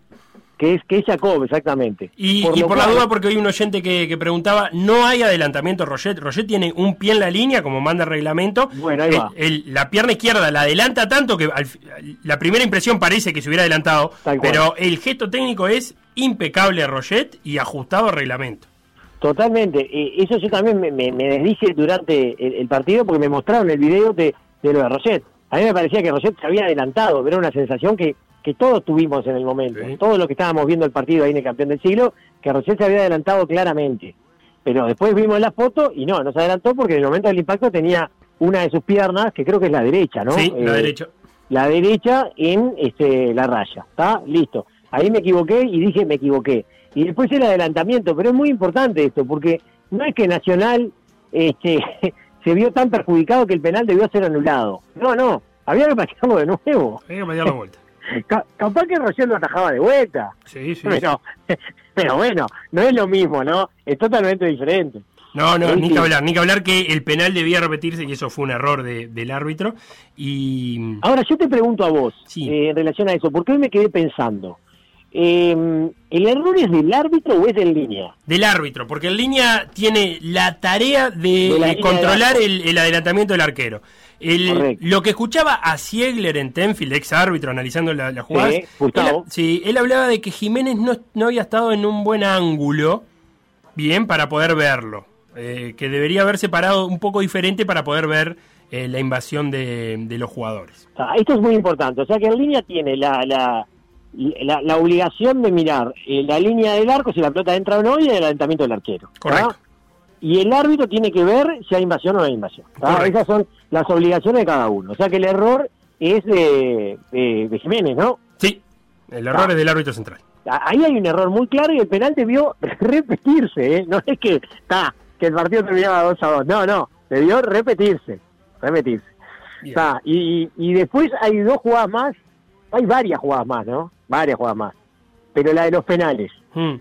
Que es, que es Jacob, exactamente. Y Por y la duda, porque hay un oyente que, que preguntaba, no hay adelantamiento Roget. Roget tiene un pie en la línea, como manda el reglamento. Bueno, ahí El- va. el- la pierna izquierda la adelanta tanto que al la primera impresión parece que se hubiera adelantado, pero el gesto técnico es impecable Roget y ajustado al reglamento. Totalmente. Eh, eso yo también me, me, durante el, el partido porque me mostraron el video de, de lo de Roget. A mí me parecía que Roget se había adelantado, pero era una sensación que, que todos tuvimos en el momento. Todos los que estábamos viendo el partido ahí en el campeón del siglo, que Roget se había adelantado claramente. Pero después vimos la foto y no, no se adelantó porque en el momento del impacto tenía una de sus piernas, que creo que es la derecha, ¿no? Sí, la Eh, derecha. la derecha en este, la raya. ¿Está? Listo. Ahí me equivoqué y dije me equivoqué. Y después el adelantamiento, pero es muy importante esto, porque no es que Nacional este, <laughs> se vio tan perjudicado que el penal debió ser anulado. No, no, había que patearlo de nuevo. Hay que patearlo de vuelta. <laughs> Ca- capaz que Rociel lo atajaba de vuelta. Sí, sí. Pero, <laughs> pero bueno, no es lo mismo, ¿no? Es totalmente diferente. No, no, Sí, ni sí. que hablar, ni que hablar que el penal debía repetirse y eso fue un error de- del árbitro. Y Ahora yo te pregunto a vos, eh, en relación a eso, porque hoy me quedé pensando, eh, ¿el error es del árbitro o es en línea? del árbitro, porque en línea tiene la tarea de, De la línea controlar de el, el adelantamiento del arquero. El- lo que escuchaba a Siegler en Tenfield, ex árbitro, analizando la, la jugada. Sí. Él, sí, él hablaba de que Jiménez no, no había estado en un buen ángulo, bien, para poder verlo. Eh, que debería haberse parado un poco diferente para poder ver eh, la invasión de, de los jugadores. Ah, esto es muy importante, o sea que en línea tiene la, la, la, la obligación de mirar eh, la línea del arco, si la pelota entra o no, y el adelantamiento del arquero. ¿tá? Correcto. Y el árbitro tiene que ver si hay invasión o no hay invasión. Esas son las obligaciones de cada uno. O sea que el error es de, de- de Jiménez, ¿no? Sí, el error Ah. es del árbitro central. Ahí hay un error muy claro y el penal debió <laughs> repetirse, ¿eh? No es que está que el partido terminaba 2 a 2. No, no, debió repetirse. Repetirse. Está, y, y después hay dos jugadas más, hay varias jugadas más, ¿no? Varias jugadas más. Pero la de los penales. Mm.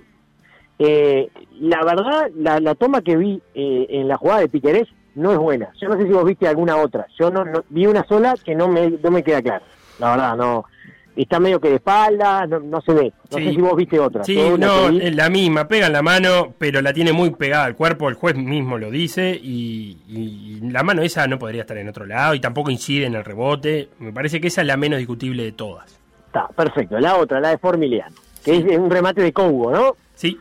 Eh, la verdad, la, la toma que vi eh, en la jugada de Piquerés no es buena. Yo no sé si vos viste alguna otra. Yo no, no- vi una sola que no me, no me queda clara. La verdad, no. Está medio que de espalda, no, no se ve. No Sí. sé si vos viste otra. Sí, no, vi- la misma, pega en la mano, pero la tiene muy pegada al cuerpo, el juez mismo lo dice, y, y la mano esa no podría estar en otro lado, y tampoco incide en el rebote, me parece que esa es la menos discutible de todas. Está, perfecto. La otra, la de Formiliano, que es un remate de Congo, ¿no? Sí.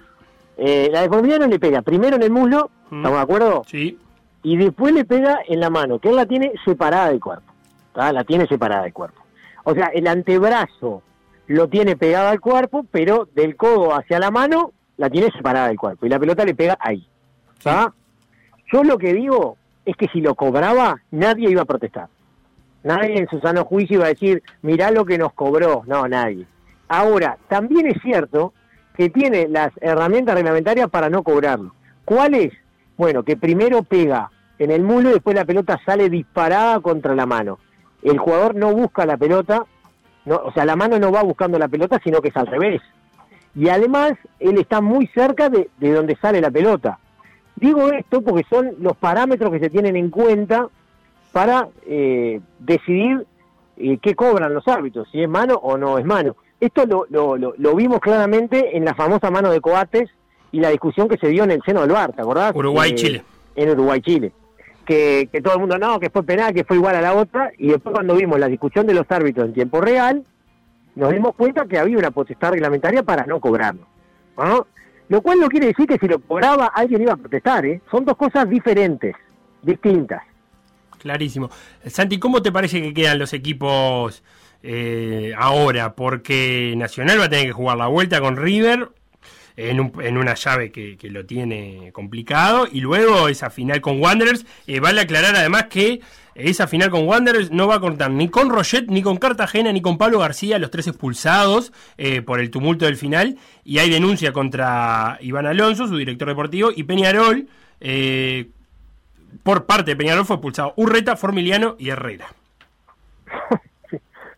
Eh, la de Formiliano le pega primero en el muslo, ¿estamos de acuerdo? Sí. Y después le pega en la mano, que él la tiene separada del cuerpo. ¿tá? La tiene separada del cuerpo. O sea, el antebrazo lo tiene pegado al cuerpo, pero del codo hacia la mano la tiene separada del cuerpo y la pelota le pega ahí. ¿tá? Yo lo que digo es que si lo cobraba, nadie iba a protestar. Nadie en su sano juicio iba a decir, mirá lo que nos cobró. No, nadie. Ahora, también es cierto que tiene las herramientas reglamentarias para no cobrarlo. ¿Cuáles? Bueno, que primero pega en el mulo y después la pelota sale disparada contra la mano. El jugador no busca la pelota, no, o sea, la mano no va buscando la pelota, sino que es al revés. Y además, él está muy cerca de, de donde sale la pelota. Digo esto porque son los parámetros que se tienen en cuenta para eh, decidir eh, qué cobran los árbitros, si es mano o no es mano. Esto lo, lo, lo, lo vimos claramente en la famosa mano de Coates y la discusión que se dio en el seno del VAR, ¿te acordás? Uruguay-Chile. Eh, en Uruguay-Chile. Que, que todo el mundo, no, que fue penal, que fue igual a la otra, y después cuando vimos la discusión de los árbitros en tiempo real, nos dimos cuenta que había una potestad reglamentaria para no cobrarlo. ¿no? Lo cual no quiere decir que si lo cobraba alguien iba a protestar, ¿eh? Son dos cosas diferentes, distintas. Clarísimo. Santi, ¿cómo te parece que quedan los equipos eh, ahora? Porque Nacional va a tener que jugar la vuelta con River en, un- en una llave que, que lo tiene complicado y luego esa final con Wanderers. Eh, vale aclarar además que esa final con Wanderers no va a contar ni con Roget, ni con Cartagena, ni con Pablo García, los tres expulsados eh, por el tumulto del final. Y hay denuncia contra Iván Alonso, su director deportivo, y Peñarol. eh, por parte de Peñarol fue expulsado Urreta, Formiliano y Herrera. <laughs>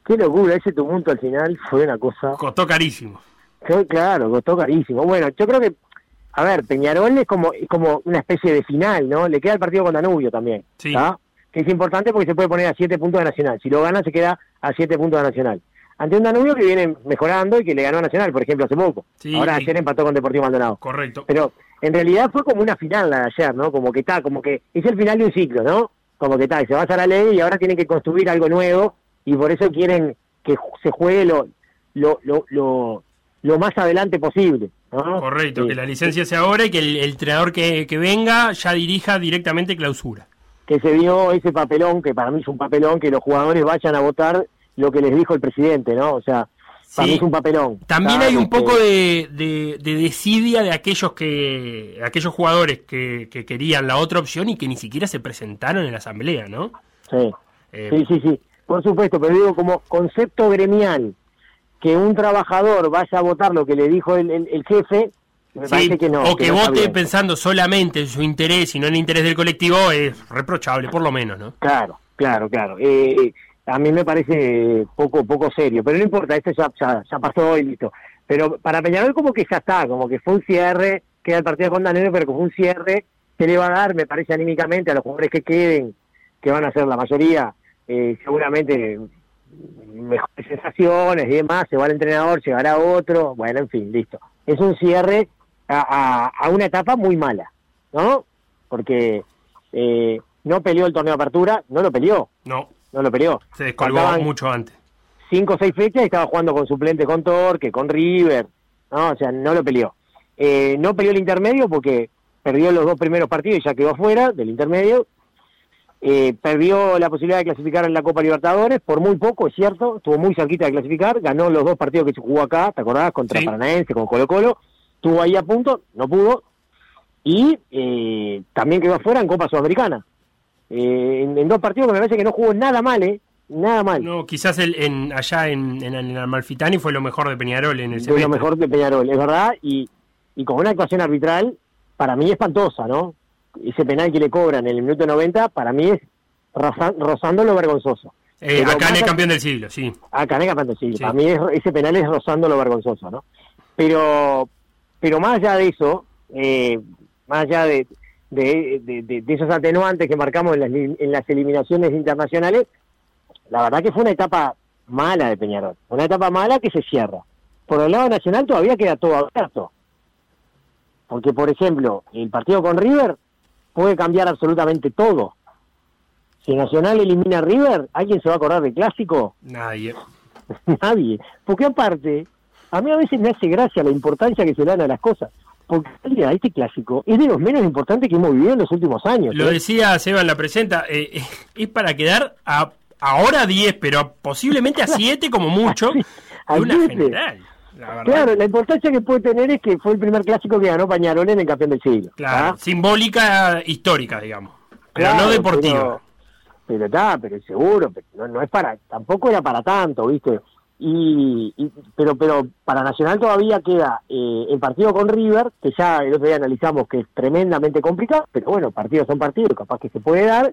Qué locura, ese tumulto al final fue una cosa... Costó carísimo. Sí, claro, costó carísimo. Bueno, yo creo que, a ver, Peñarol es como, es como una especie de final, ¿no? Le queda el partido con Danubio también, Sí. ¿tá? Que es importante porque se puede poner a siete puntos de Nacional. Si lo gana, se queda a siete puntos de Nacional. Ante un Danubio que viene mejorando y que le ganó a Nacional, por ejemplo, hace poco. Sí, Ahora y- ayer empató con Deportivo Maldonado. Correcto. Pero en realidad fue como una final la de ayer, ¿no? Como que está, como que es el final de un ciclo, ¿no? Como que está, y se va a hacer la ley y ahora tienen que construir algo nuevo y por eso quieren que se juegue lo, lo, lo, lo, lo más adelante posible, ¿no? Correcto, Sí. que la licencia sea ahora y que el, el entrenador que, que venga ya dirija directamente clausura. Que se dio ese papelón, que para mí es un papelón, que los jugadores vayan a votar lo que les dijo el presidente, ¿no? O sea, para mí es un papelón. También hay un este, poco de, de, de desidia de aquellos que aquellos jugadores que, que querían la otra opción y que ni siquiera se presentaron en la asamblea, ¿no? Sí. Eh, Sí, sí, sí, por supuesto, pero digo como concepto gremial, que un trabajador vaya a votar lo que le dijo el, el- el jefe, me sí, parece que no. o que, no vote pensando solamente en su interés y no en el interés del colectivo es reprochable, por lo menos, ¿no? Claro, claro, claro. Eh, eh, a mí me parece poco poco serio, pero no importa, esto ya, ya, ya pasó y listo. Pero para Peñarol como que ya está, como que fue un cierre, queda el partido con Danero, pero como un cierre se le va a dar, me parece anímicamente, a los jugadores que queden, que van a ser la mayoría, eh, seguramente mejores sensaciones y demás, se va el entrenador, llegará otro, bueno, en fin, listo. Es un cierre a, a- a una etapa muy mala, ¿no? Porque eh, no peleó el torneo de apertura, no lo peleó, No, no lo peleó. se descolgó Faltaban mucho antes. cinco o seis fechas y estaba jugando con suplente con Torque, con River, ¿no? O sea, no lo peleó. Eh, no peleó el intermedio porque perdió los dos primeros partidos y ya quedó fuera del intermedio. Eh, perdió la posibilidad de clasificar en la Copa Libertadores, por muy poco, es cierto, estuvo muy cerquita de clasificar, ganó los dos partidos que se jugó acá, ¿te acordás? Contra Sí. Paranaense, con Colo Colo, estuvo ahí a punto, no pudo, y eh, también quedó afuera en Copa Sudamericana. Eh, en, en dos partidos que me parece que no jugó nada mal, ¿eh? Nada mal. No, quizás el, en, allá en, en, en Amalfitani fue lo mejor de Peñarol en el de lo mejor de Peñarol, es verdad, y, y con una actuación arbitral, para mí espantosa, ¿no? Ese penal que le cobran en el minuto 90, para mí es roza- rozando lo vergonzoso. Eh, acá en el campeón del siglo, sí. Ah, Caneca Panto, sí, Sí. para mí es- ese penal es rozando lo vergonzoso, ¿no? Pero, pero más allá de eso, eh, más allá de, de, de- de- esos atenuantes que marcamos en las, en las eliminaciones internacionales, la verdad que fue una etapa mala de Peñarol, una etapa mala que se cierra. Por el lado nacional todavía queda todo abierto. Porque, por ejemplo, el partido con River puede cambiar absolutamente todo. Si Nacional elimina a River, ¿alguien se va a acordar del clásico? Nadie. <laughs> Nadie. Porque aparte, a mí a veces me hace gracia la importancia que se le dan a las cosas. Porque este clásico es de los menos importantes que hemos vivido en los últimos años. Lo ¿eh? decía Seba en la presenta, eh, eh, es para quedar a, ahora a 10, pero posiblemente a <laughs> 7 como mucho, a una general. La verdad. Claro, la importancia que puede tener es que fue el primer clásico que ganó Pañarol en el campeón del siglo. Claro, ¿ah? simbólica, histórica, digamos. Pero Claro, no deportiva. Pero, pero está, pero seguro, pero no, no es para, tampoco era para tanto, ¿viste? Y, y- pero pero para Nacional todavía queda eh, el partido con River, que ya el otro día analizamos que es tremendamente complicado, pero bueno, partidos son partidos, capaz que se puede dar,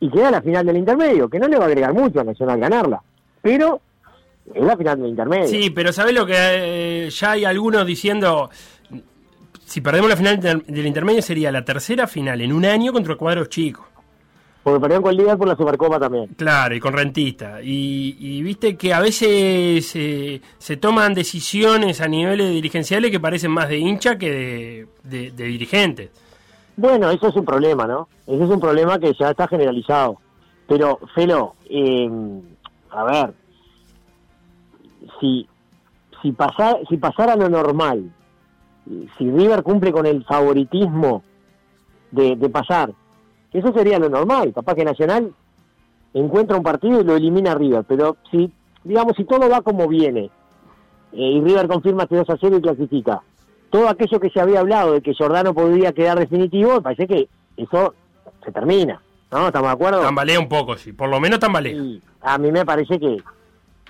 y queda la final del intermedio, que no le va a agregar mucho a Nacional ganarla, pero es la final del intermedio. Sí, pero ¿sabes lo que eh, ya hay algunos diciendo? Si perdemos la final del intermedio sería la tercera final en un año contra cuadros chicos. Porque perdieron con Liverpool por la Supercopa también. Claro, y con rentista. Y, y viste que a veces eh, se toman decisiones a niveles dirigenciales que parecen más de hincha que de, de- de dirigentes. Bueno, eso es un problema, ¿no? Ese es un problema que ya está generalizado. Pero, Felo, eh, a ver, si, si, pasar, si pasara lo normal, si River cumple con el favoritismo de, de pasar, eso sería lo normal. Capaz que Nacional encuentra un partido y lo elimina a River. Pero si, digamos, si todo va como viene, eh, y River confirma este 2 a 0 y clasifica, todo aquello que se había hablado de que Jordano podría quedar definitivo, parece que eso se termina. ¿No? ¿Estamos de acuerdo? Tambalea un poco, sí. Por lo menos tambalea. Y a mí me parece que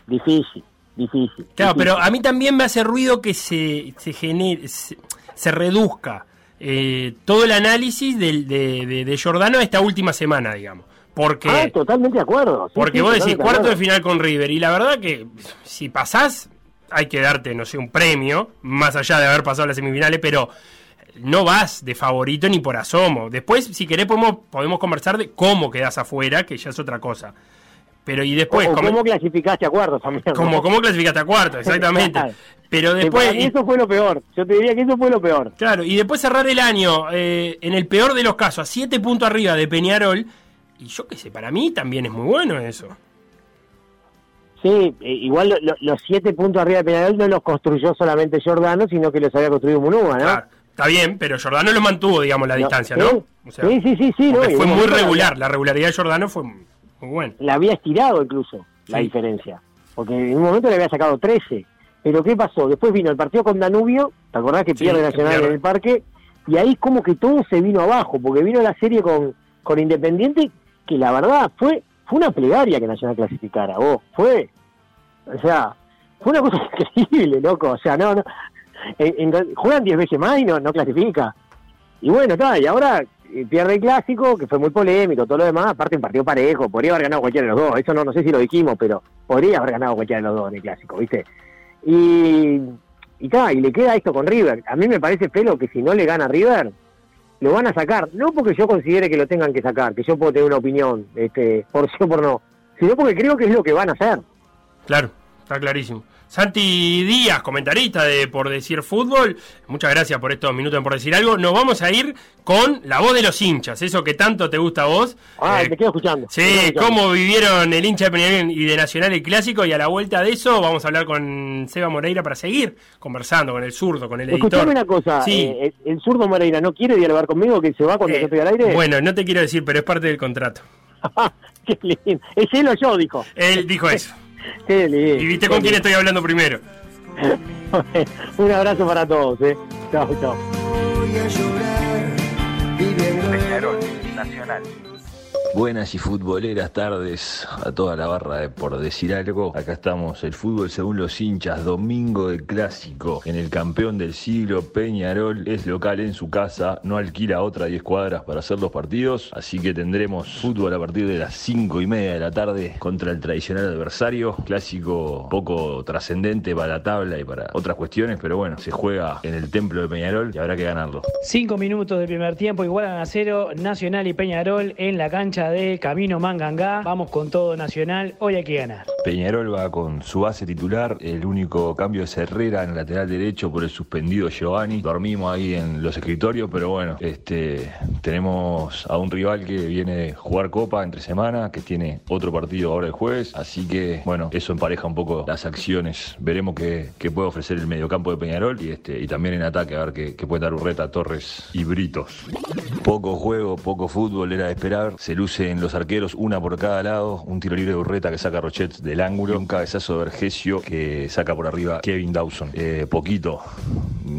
difícil, difícil. Claro, difícil. pero a mí también me hace ruido que se, se genere, se, se reduzca eh, todo el análisis de, de, de Giordano esta última semana, digamos. Porque, Ah, totalmente de acuerdo. Sí, porque sí, vos decís cuarto de final con River, y la verdad que si pasás, hay que darte, no sé, un premio, más allá de haber pasado las semifinales, pero no vas de favorito ni por asomo. Después, si querés, podemos, podemos conversar de cómo quedás afuera, que ya es otra cosa. Pero y después, O- ¿Cómo clasificaste a cuartos también? como, ¿cómo clasificaste a cuarto? <laughs> Exactamente. Pero después. para mí eso fue lo peor. Yo te diría que eso fue lo peor. Claro, y después cerrar el año, eh, en el peor de los casos, a 7 puntos arriba de Peñarol. Y yo qué sé, para mí también es muy bueno eso. Sí, eh, igual lo- lo- los siete puntos arriba de Peñarol no los construyó solamente Giordano, sino que los había construido Munúa, ¿no? Claro, está bien, pero Jordano lo mantuvo, digamos, la No, distancia, sí. ¿no? O sea, sí, sí, sí, sí. no, fue muy regular, la regularidad de Jordano fue muy la había estirado incluso la diferencia. Porque en un momento le había sacado 13. Pero ¿qué pasó? Después vino el partido con Danubio, ¿te acordás que pierde Nacional en el parque? Y ahí como que todo se vino abajo, porque vino la serie con, con Independiente, que la verdad fue fue una plegaria que Nacional clasificara, vos, fue. O sea, fue una cosa <laughs> increíble, loco. O sea, no, no. en- en- juegan 10 veces más y no, no clasifica. Y bueno, está, y ahora pierde el clásico, que fue muy polémico, todo lo demás, aparte un partido parejo, podría haber ganado cualquiera de los dos, eso no, no sé si lo dijimos, pero podría haber ganado cualquiera de los dos en el clásico, ¿viste? Y, y, y le queda esto con River. A mí me parece, Pelo, que si no le gana River, lo van a sacar, no porque yo considere que lo tengan que sacar, que yo puedo tener una opinión, este, por sí o por no, sino porque creo que es lo que van a hacer. Claro, está clarísimo. Santi Díaz, comentarista de Por Decir Fútbol, muchas gracias por estos minutos en Por Decir Algo. Nos vamos a ir con la voz de los hinchas, eso que tanto te gusta a vos. Ah, Eh, te quedo escuchando. quedo Sí, escuchando. cómo vivieron el hincha de Peñarol y de Nacional el clásico y a la vuelta de eso vamos a hablar con Seba Moreira para seguir conversando con el zurdo, con el editor. Escuchame una cosa, Sí. eh, el, el zurdo Moreira no quiere dialogar conmigo, que se va cuando Eh, yo estoy al aire. Bueno, no te quiero decir, pero es parte del contrato. <laughs> Qué lindo. Es él o yo, dijo. Él dijo eso. Qué lindo. ¿Y viste con quién estoy hablando primero? <laughs> Un abrazo para todos, eh. Chao, chao. Voy a llorar viviendo Peñarol, Nacional. Buenas y futboleras tardes a toda la barra de Por Decir Algo. Acá estamos, el fútbol según los hinchas, domingo de clásico. En el campeón del siglo, Peñarol es local en su casa, no alquila otra 10 cuadras para hacer los partidos. Así que tendremos fútbol a partir de las 5 y media de la tarde contra el tradicional adversario. Clásico poco trascendente para la tabla y para otras cuestiones, pero bueno, se juega en el templo de Peñarol y habrá que ganarlo. Cinco minutos de primer tiempo, igualan a cero, Nacional y Peñarol en la cancha de Camino Mangangá. Vamos con todo Nacional, hoy hay que ganar. Peñarol va con su base titular, el único cambio es Herrera en el lateral derecho por el suspendido Giovanni. Dormimos ahí en los escritorios, pero bueno, este tenemos a un rival que viene de jugar Copa entre semana, que tiene otro partido ahora el jueves, así que bueno, eso empareja un poco las acciones. Veremos qué, qué puede ofrecer el mediocampo de Peñarol y este y también en ataque a ver qué, qué puede dar Urreta, Torres y Britos. Poco juego, poco fútbol era de esperar, se luce en los arqueros una por cada lado, un tiro libre de Urreta que saca Rochet del ángulo, un cabezazo de Vergesio que saca por arriba Kevin Dawson. Eh, poquito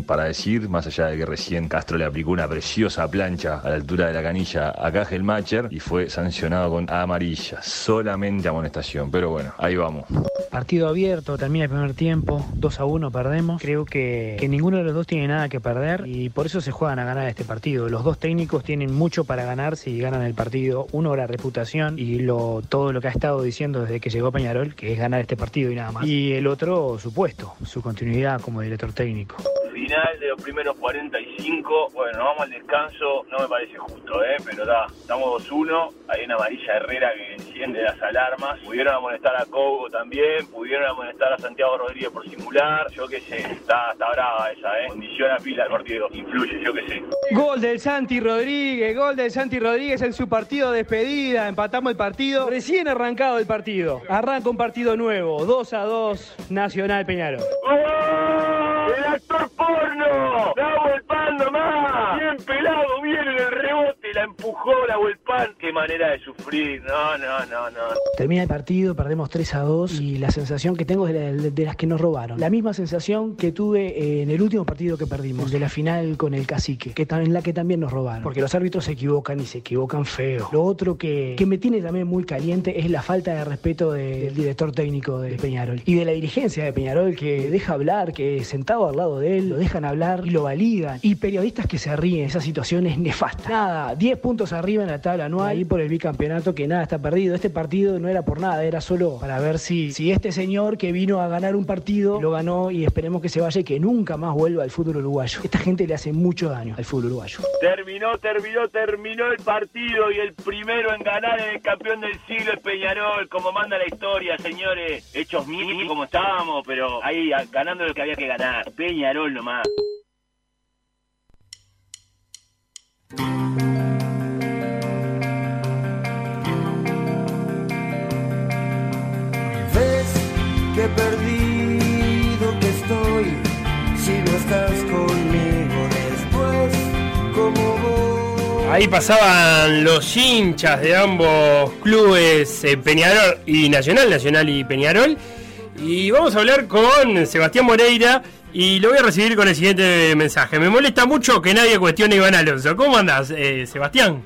para decir, más allá de que recién Castro le aplicó una preciosa plancha a la altura de la canilla a Kajelmacher y fue sancionado con amarilla, solamente amonestación, pero bueno, ahí vamos. Partido abierto, termina el primer tiempo, 2 a 1 perdemos. Creo que, que ninguno de los dos tiene nada que perder y por eso se juegan a ganar este partido. Los dos técnicos tienen mucho para ganar si ganan el partido. Uno, la reputación y lo, todo lo que ha estado diciendo desde que llegó Peñarol, que es ganar este partido y nada más. Y el otro, su puesto, su continuidad como director técnico. Final de los primeros 45, bueno, nos vamos al descanso, no me parece justo, ¿eh? pero da, estamos 2-1, hay una amarilla Herrera que enciende las alarmas, pudieron amonestar a Cobo también, pudieron amonestar a Santiago Rodríguez por singular, yo qué sé, está, está brava esa, ¿eh? condiciona pila el partido, influye, yo qué sé. Gol del Santi Rodríguez, gol del Santi Rodríguez en su partido de despedida, empatamos el partido, recién arrancado el partido, arranca un partido nuevo, 2 a 2, Nacional Peñarol. ¡El actor porno! ¡La pan nomás! Bien pelado, bien en el rebote, la empujó la pan. ¡Qué manera de sufrir! No, no, no, no. Termina el partido, perdemos 3 a 2 y la sensación que tengo es de, la- de las que nos robaron. La misma sensación que tuve en el último partido que perdimos, de la final con el cacique, que en la que también nos robaron. Porque los árbitros se equivocan y se equivocan feo. Lo otro que, que me tiene también muy caliente es la falta de respeto de- del director técnico de Peñarol y de la dirigencia de Peñarol que deja hablar, que sentado al lado de él lo dejan hablar y lo validan. Y periodistas que se ríen, esa situación es nefasta. Nada, 10 puntos arriba en la tabla anual ahí por el bicampeonato que nada está perdido. Este partido no era por nada, era solo para ver si, si este señor que vino a ganar un partido lo ganó y esperemos que se vaya y que nunca más vuelva al fútbol uruguayo. Esta gente le hace mucho daño al fútbol uruguayo. Terminó, terminó, terminó el partido y el primero en ganar en el campeón del siglo es Peñarol, como manda la historia, señores. Hechos mil como estábamos, pero ahí ganando lo que había que ganar. Peñarol nomás. Ves que perdido que estoy si no estás conmigo después como vos. Ahí pasaban los hinchas de ambos clubes, eh, Peñarol y Nacional, Nacional y Peñarol. Y vamos a hablar con Sebastián Moreira y lo voy a recibir con el siguiente mensaje. Me molesta mucho que nadie cuestione a Iván Alonso. ¿Cómo andás, eh, Sebastián?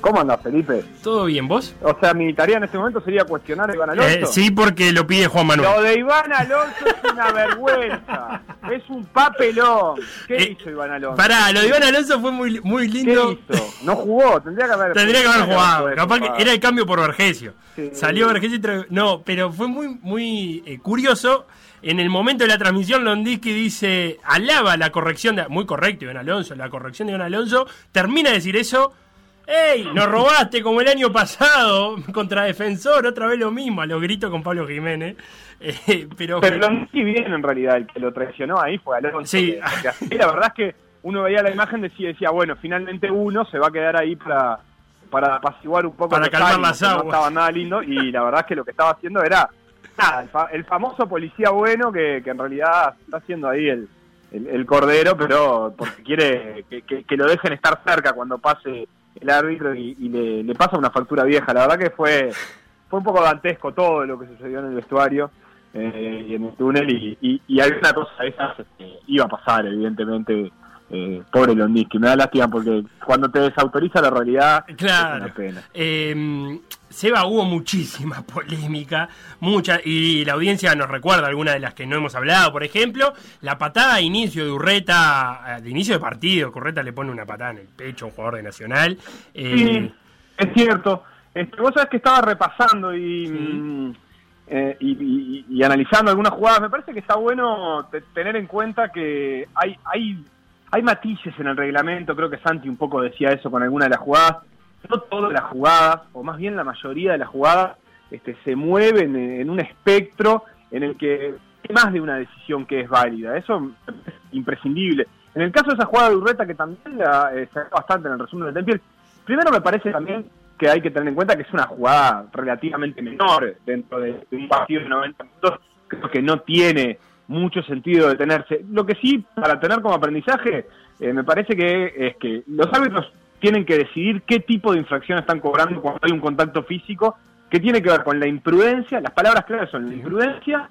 ¿Cómo andás, Felipe? ¿Todo bien, vos? O sea, mi tarea en este momento sería cuestionar a Iván Alonso. Eh, sí, porque lo pide Juan Manuel. Lo de Iván Alonso es una <laughs> vergüenza. Es un papelón. ¿Qué Eh, hizo Iván Alonso? Pará, lo de Iván Alonso fue muy, muy lindo. ¿Qué hizo? No jugó, tendría que haber Tendría que haber jugado. Capaz que era el cambio por Vergesio. Sí. Salió Vergesio y tra- No, pero fue muy, muy eh, curioso. En el momento de la transmisión, Londiski dice, alaba la corrección de. Muy correcto, Iván Alonso, la corrección de Iván Alonso. Termina de decir eso. ¡Ey! Nos robaste como el año pasado <laughs> contra Defensor, otra vez lo mismo, a los gritos con Pablo Jiménez. <laughs> Eh, pero. Pero Lonski bien en realidad, el que lo traicionó ahí fue Alonso. Sí. que- la verdad es que uno veía la imagen decía, decía, bueno, finalmente uno se va a quedar ahí para, para apaciguar un poco Para calmar las que No aguas. estaba nada lindo y la verdad es que lo que estaba haciendo era nada, el, fa- el famoso policía bueno que, que en realidad está haciendo ahí el, el, el cordero, pero porque quiere que, que- que lo dejen estar cerca cuando pase el árbitro y, y le, le pasa una factura vieja. La verdad que fue, fue un poco dantesco todo lo que sucedió en el vestuario eh, y en el túnel y, y, y alguna cosa de esas este, iba a pasar, evidentemente. Eh, pobre Londiski, me da lástima porque cuando te desautoriza la realidad Claro. es una pena. Seba, hubo muchísima <laughs> polémica, mucha, y la audiencia nos recuerda algunas de las que no hemos hablado. Por ejemplo, la patada de inicio de Urreta, eh, de inicio de partido, que Urreta le pone una patada en el pecho a un jugador de Nacional. Eh, Sí, es cierto. Este, vos sabés que estaba repasando y, mm, eh, y, y- y analizando algunas jugadas. Me parece que está bueno te- tener en cuenta que hay, hay, hay matices en el reglamento. Creo que Santi un poco decía eso con alguna de las jugadas. No todas las jugadas, o más bien la mayoría de las jugadas, este, se mueven en, un espectro en el que hay más de una decisión que es válida. Eso es imprescindible. En el caso de esa jugada de Urreta, que también la, eh, bastante en el resumen del Tempiel, primero me parece también que hay que tener en cuenta que es una jugada relativamente menor dentro de, de un partido de 90 minutos. Creo que no tiene mucho sentido detenerse. Lo que sí, para tener como aprendizaje, eh, me parece que es que los árbitros tienen que decidir qué tipo de infracción están cobrando cuando hay un contacto físico, que tiene que ver con la imprudencia, las palabras claves son la imprudencia,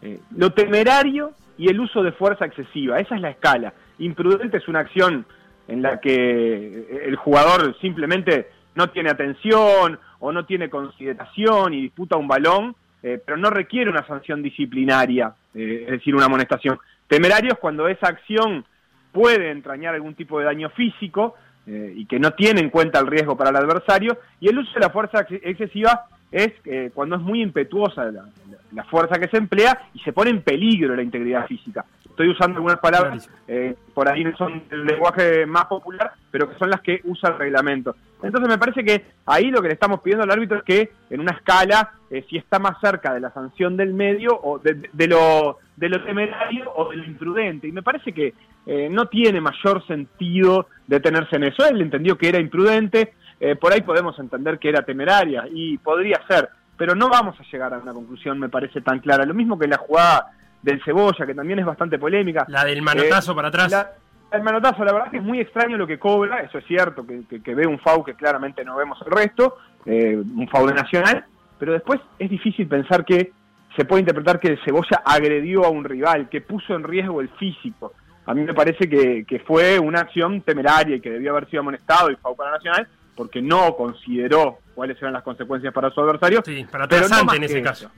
eh, lo temerario y el uso de fuerza excesiva. Esa es la escala. Imprudente es una acción en la que eh, el jugador simplemente no tiene atención o no tiene consideración y disputa un balón, eh, pero no requiere una sanción disciplinaria, eh, es decir, una amonestación. Temerario es cuando esa acción puede entrañar algún tipo de daño físico eh, y que no tiene en cuenta el riesgo para el adversario, y el uso de la fuerza ex- excesiva es eh, cuando es muy impetuosa la- la fuerza que se emplea y se pone en peligro la integridad física. Estoy usando algunas palabras, eh, por ahí no son el lenguaje más popular, pero que son las que usa el reglamento. Entonces me parece que ahí lo que le estamos pidiendo al árbitro es que en una escala, eh, si está más cerca de la sanción del medio o de, de lo, de lo temerario o de lo imprudente. Y me parece que eh, no tiene mayor sentido detenerse en eso. Él entendió que era imprudente, por ahí podemos entender que era temeraria y podría ser, pero no vamos a llegar a una conclusión, me parece tan clara. Lo mismo que la jugada del Cebolla, que también es bastante polémica. La del manotazo Eh, para atrás. la- el manotazo, la verdad que es muy extraño lo que cobra, eso es cierto, que, que- que ve un FAU que claramente no vemos el resto, eh, un FAU de nacional, pero después es difícil pensar que se puede interpretar que el Cebolla agredió a un rival, que puso en riesgo el físico. A mí me parece que, que fue una acción temeraria y que debió haber sido amonestado y FAU para Nacional, porque no consideró cuáles eran las consecuencias para su adversario. Sí, para no Trasante más en ese caso.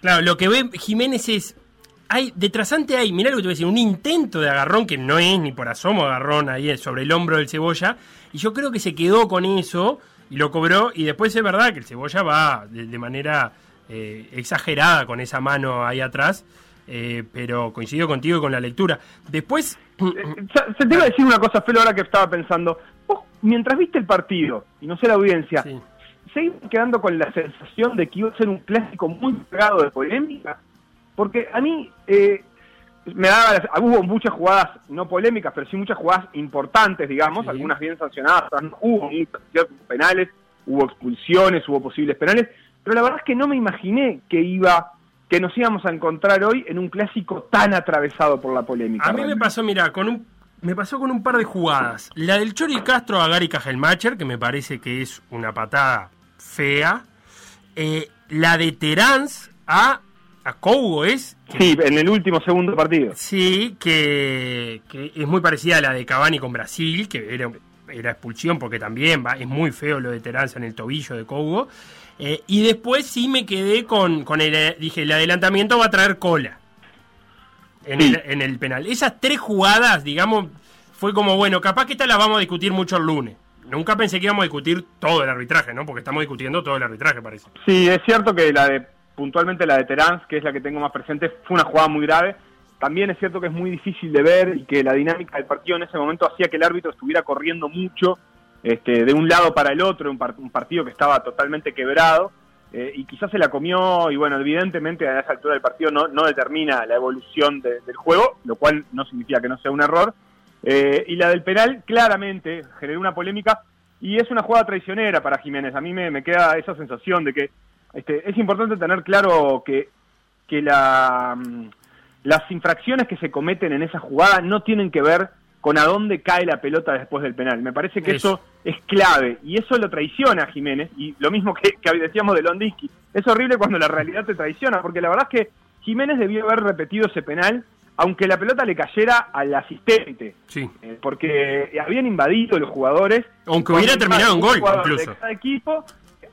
Claro, lo que ve Jiménez es. Hay, de trasante hay, mirá lo que te voy a decir, un intento de agarrón que no es ni por asomo agarrón ahí sobre el hombro del cebolla. Y yo creo que se quedó con eso y lo cobró. Y después es verdad que el cebolla va de, de manera eh, exagerada con esa mano ahí atrás. eh, pero coincido contigo con la lectura. Después. Se se te iba a decir una cosa, Felo, ahora que estaba pensando. Vos, mientras viste el partido, y no sé la audiencia, ¿seguís quedando con la sensación de que iba a ser un clásico muy cargado de polémica? Porque a mí eh, me daba la- hubo muchas jugadas no polémicas, pero sí muchas jugadas importantes, digamos, algunas bien sancionadas, otras no. hubo ciertos penales, hubo expulsiones, hubo posibles penales, pero la verdad es que no me imaginé que iba que nos íbamos a encontrar hoy en un clásico tan atravesado por la polémica. A mí me pasó, mira, con un me pasó con un par de jugadas. La del Chori Castro a Gary Cajelmacher, que me parece que es una patada fea. Eh, la de Terans a, a Cougo es. Sí, en el último segundo partido. Sí, que, que es muy parecida a la de Cavani con Brasil, que era, era expulsión porque también va, es muy feo lo de Terans en el tobillo de Cougo. Eh, y después sí me quedé con, con el. Dije, el adelantamiento va a traer cola en, el, en el penal. Esas tres jugadas, digamos, fue como, bueno, capaz que esta la vamos a discutir mucho el lunes. Nunca pensé que íbamos a discutir todo el arbitraje, ¿no? Porque estamos discutiendo todo el arbitraje, parece. Sí, es cierto que la de puntualmente la de Terán, que es la que tengo más presente, fue una jugada muy grave. También es cierto que es muy difícil de ver y que la dinámica del partido en ese momento hacía que el árbitro estuviera corriendo mucho este, de un lado para el otro, un, par- un partido que estaba totalmente quebrado eh, y quizás se la comió y bueno, evidentemente a esa altura del partido no, no determina la evolución de- del juego, lo cual no significa que no sea un error. Eh, y la del penal claramente generó una polémica y es una jugada traicionera para Jiménez. A mí me, me queda esa sensación de que este, es importante tener claro que, que la, mm, las infracciones que se cometen en esa jugada no tienen que ver con a dónde cae la pelota después del penal. Me parece que eso, es clave y eso lo traiciona a Jiménez y lo mismo que, que decíamos de Londinski. Es horrible cuando la realidad te traiciona porque la verdad es que Jiménez debió haber repetido ese penal aunque la pelota le cayera al asistente. Sí. Eh, porque habían invadido los jugadores. Aunque hubiera terminado un gol, incluso. De cada equipo,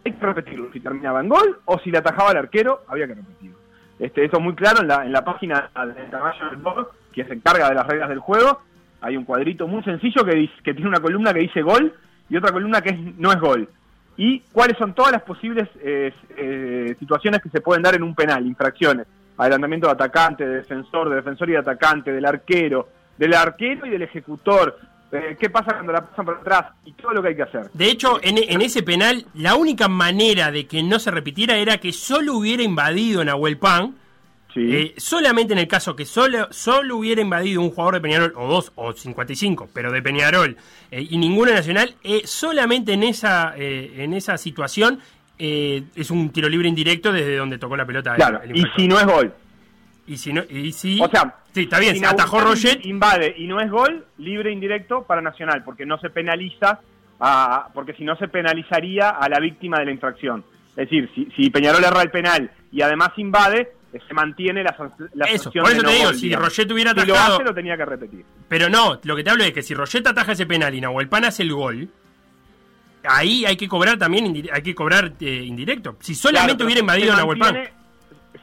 hay que repetirlo. Si terminaba en gol o si le atajaba al arquero, había que repetirlo. Este, eso es muy claro en la, en la página del tamaño del blog, que se encarga de las reglas del juego. Hay un cuadrito muy sencillo que, dice- que tiene una columna que dice gol y otra columna que es, no es gol. Y cuáles son todas las posibles eh, eh, situaciones que se pueden dar en un penal, infracciones. Adelantamiento de atacante, de defensor, de defensor y de atacante, del arquero, del arquero y del ejecutor. Eh, ¿Qué pasa cuando la pasan por atrás? Y todo lo que hay que hacer. De hecho, en, en ese penal, la única manera de que no se repitiera era que solo hubiera invadido Nahuel Pan. Eh, solamente en el caso que solo, solo hubiera invadido un jugador de Peñarol, o dos, o 55, pero de Peñarol, eh, y ninguno nacional, eh, solamente en esa, eh, en esa situación eh, es un tiro libre indirecto desde donde tocó la pelota. el- Claro, el y si no es gol. Y si no, y si, O sea, sí, está bien, si atajó Roget, invade y no es gol, libre indirecto para Nacional, porque no se penaliza a, porque si no se penalizaría a la víctima de la infracción. Es decir, si, si Peñarol erra el penal y además invade, se mantiene la, la Eso, sanción por de eso no te digo, gol, si. Roget hubiera Si lo atajado- hace, lo tenía que repetir. Pero no, lo que te hablo es que si Roget ataja ese penal y Nahuel Pan hace el gol, ahí hay que cobrar también, hay que cobrar eh, indirecto. Si solamente Claro, hubiera invadido se Nahuel Pan.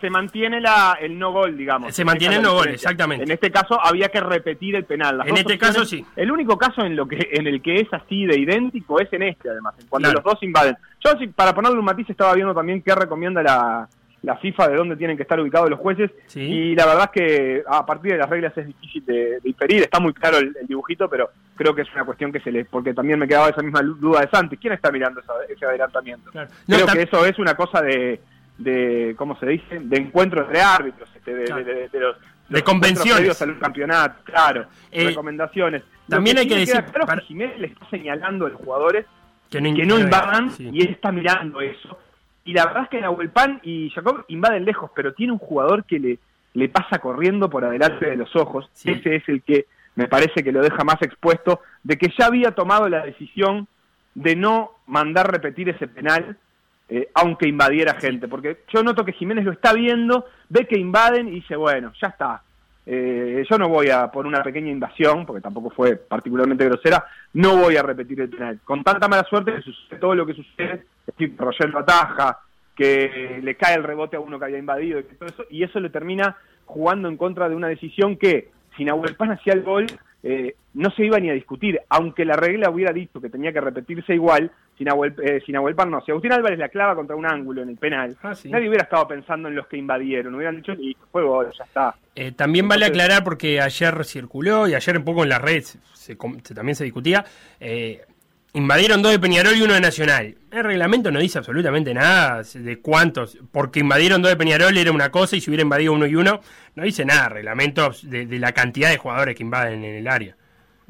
Se mantiene la, el no gol, digamos. Se mantiene el no gol, exactamente. En este caso había que repetir el penal. Las En este opciones- caso, sí. El único caso en lo que en el que es así de idéntico es en este, además, en cuando Claro. los dos invaden. Yo, sí, para ponerle un matiz, estaba viendo también qué recomienda la, la FIFA de dónde tienen que estar ubicados los jueces. Y la verdad es que a partir de las reglas es difícil de, de inferir. Está muy claro el, el dibujito, pero creo que es una cuestión que se les. Porque también me quedaba esa misma duda de Santi. ¿Quién está mirando esa- ese adelantamiento? No, Creo que eso es una cosa de, de ¿cómo se dice? De encuentro entre árbitros, este, de, Claro. de- de- de los, De los convenciones. encuentros al campeonato, claro, Eh, recomendaciones. También hay que decir, claro para- que Jiménez le está señalando a los jugadores Que no que no invadan, sí. y él está mirando eso. Y la verdad es que Nahuel Pan y Jacob invaden lejos, pero tiene un jugador que le, le pasa corriendo por adelante de los ojos. Ese es el que me parece que lo deja más expuesto de que ya había tomado la decisión de no mandar repetir ese penal, eh, aunque invadiera gente. Porque yo noto que Jiménez lo está viendo, ve que invaden y dice, bueno, ya está. Eh, yo no voy a, por una pequeña invasión, porque tampoco fue particularmente grosera, no voy a repetir el penal. Con tanta mala suerte que sucede todo lo que sucede, es decir, Roger lo ataja, que le cae el rebote a uno que había invadido, y, todo eso, y eso le termina jugando en contra de una decisión que, si Nahuel Pan hacía el gol, eh, no se iba ni a discutir, aunque la regla hubiera dicho que tenía que repetirse igual, si Nahuel, eh, si Nahuel Pan no. Si Agustín Álvarez la clava contra un ángulo en el penal, nadie hubiera estado pensando en los que invadieron, hubieran dicho, listo, fue gol, ya está. Eh, también vale aclarar porque ayer circuló y ayer un poco en las redes se com- se- también se discutía. eh, invadieron dos de Peñarol y uno de Nacional. El reglamento no dice absolutamente nada de cuántos, porque invadieron dos de Peñarol era una cosa y si hubiera invadido uno y uno, no dice nada. Reglamento de, de la cantidad de jugadores que invaden en el área.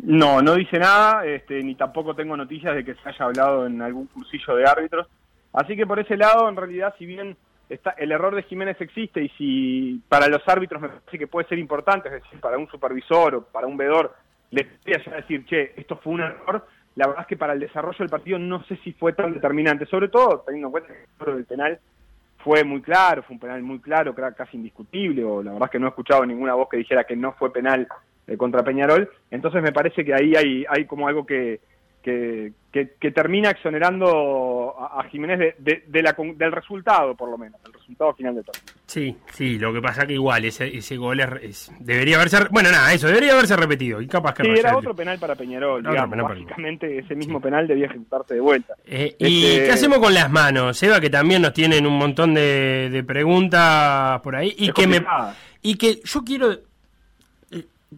No, no dice nada, este, ni tampoco tengo noticias de que se haya hablado en algún cursillo de árbitros. Así que por ese lado, en realidad, si bien está, el error de Jiménez existe y si para los árbitros me parece que puede ser importante, es decir, para un supervisor o para un vedor, les podría ya decir, che, esto fue un error, la verdad es que para el desarrollo del partido no sé si fue tan determinante, sobre todo teniendo en cuenta que el del penal fue muy claro, fue un penal muy claro, casi indiscutible, o la verdad es que no he escuchado ninguna voz que dijera que no fue penal contra Peñarol, entonces me parece que ahí hay, hay como algo que, que, que- que termina exonerando a, a Jiménez de, de- de la del resultado, por lo menos, del resultado final del partido. Sí, sí, lo que pasa que igual ese, ese gol es- es- debería haberse... Bueno, nada, eso, debería haberse repetido. Y capaz que Sí, era otro penal para Peñarol, digamos, para básicamente ese mismo penal debía ejecutarse de vuelta. Eh, ¿Y Este, qué hacemos con las manos? Eva, que también nos tienen un montón de, de preguntas por ahí. Y Es que, me, y que yo quiero...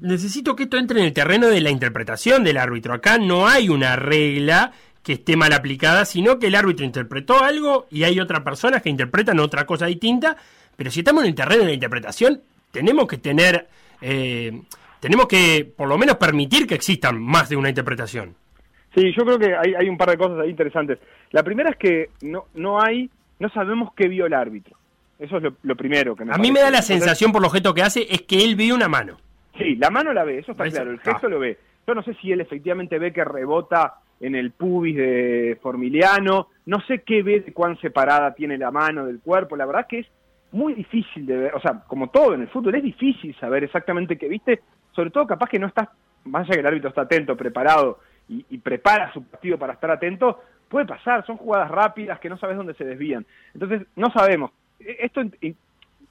Necesito que esto entre en el terreno de la interpretación del árbitro. Acá no hay una regla que esté mal aplicada, sino que el árbitro interpretó algo y hay otras personas que interpretan otra cosa distinta. Pero si estamos en el terreno de la interpretación, tenemos que tener... eh, tenemos que por lo menos permitir que existan más de una interpretación. Sí, yo creo que hay, hay un par de cosas ahí interesantes. La primera es que no, no hay, no sabemos qué vio el árbitro. Eso es lo, lo primero que me A mí me da la Entonces, sensación por lo gesto que hace es que él vio una mano. Sí, la mano la ve, eso está claro, el ah. gesto lo ve. Yo no sé si él efectivamente ve que rebota en el pubis de Formiliano, no sé qué ve de cuán separada tiene la mano del cuerpo, la verdad que es muy difícil de ver, o sea, como todo en el fútbol, es difícil saber exactamente qué viste, sobre todo capaz que no estás, más allá que el árbitro está atento, preparado y, y prepara su partido para estar atento, puede pasar, son jugadas rápidas que no sabes dónde se desvían. Entonces, no sabemos. E- Esto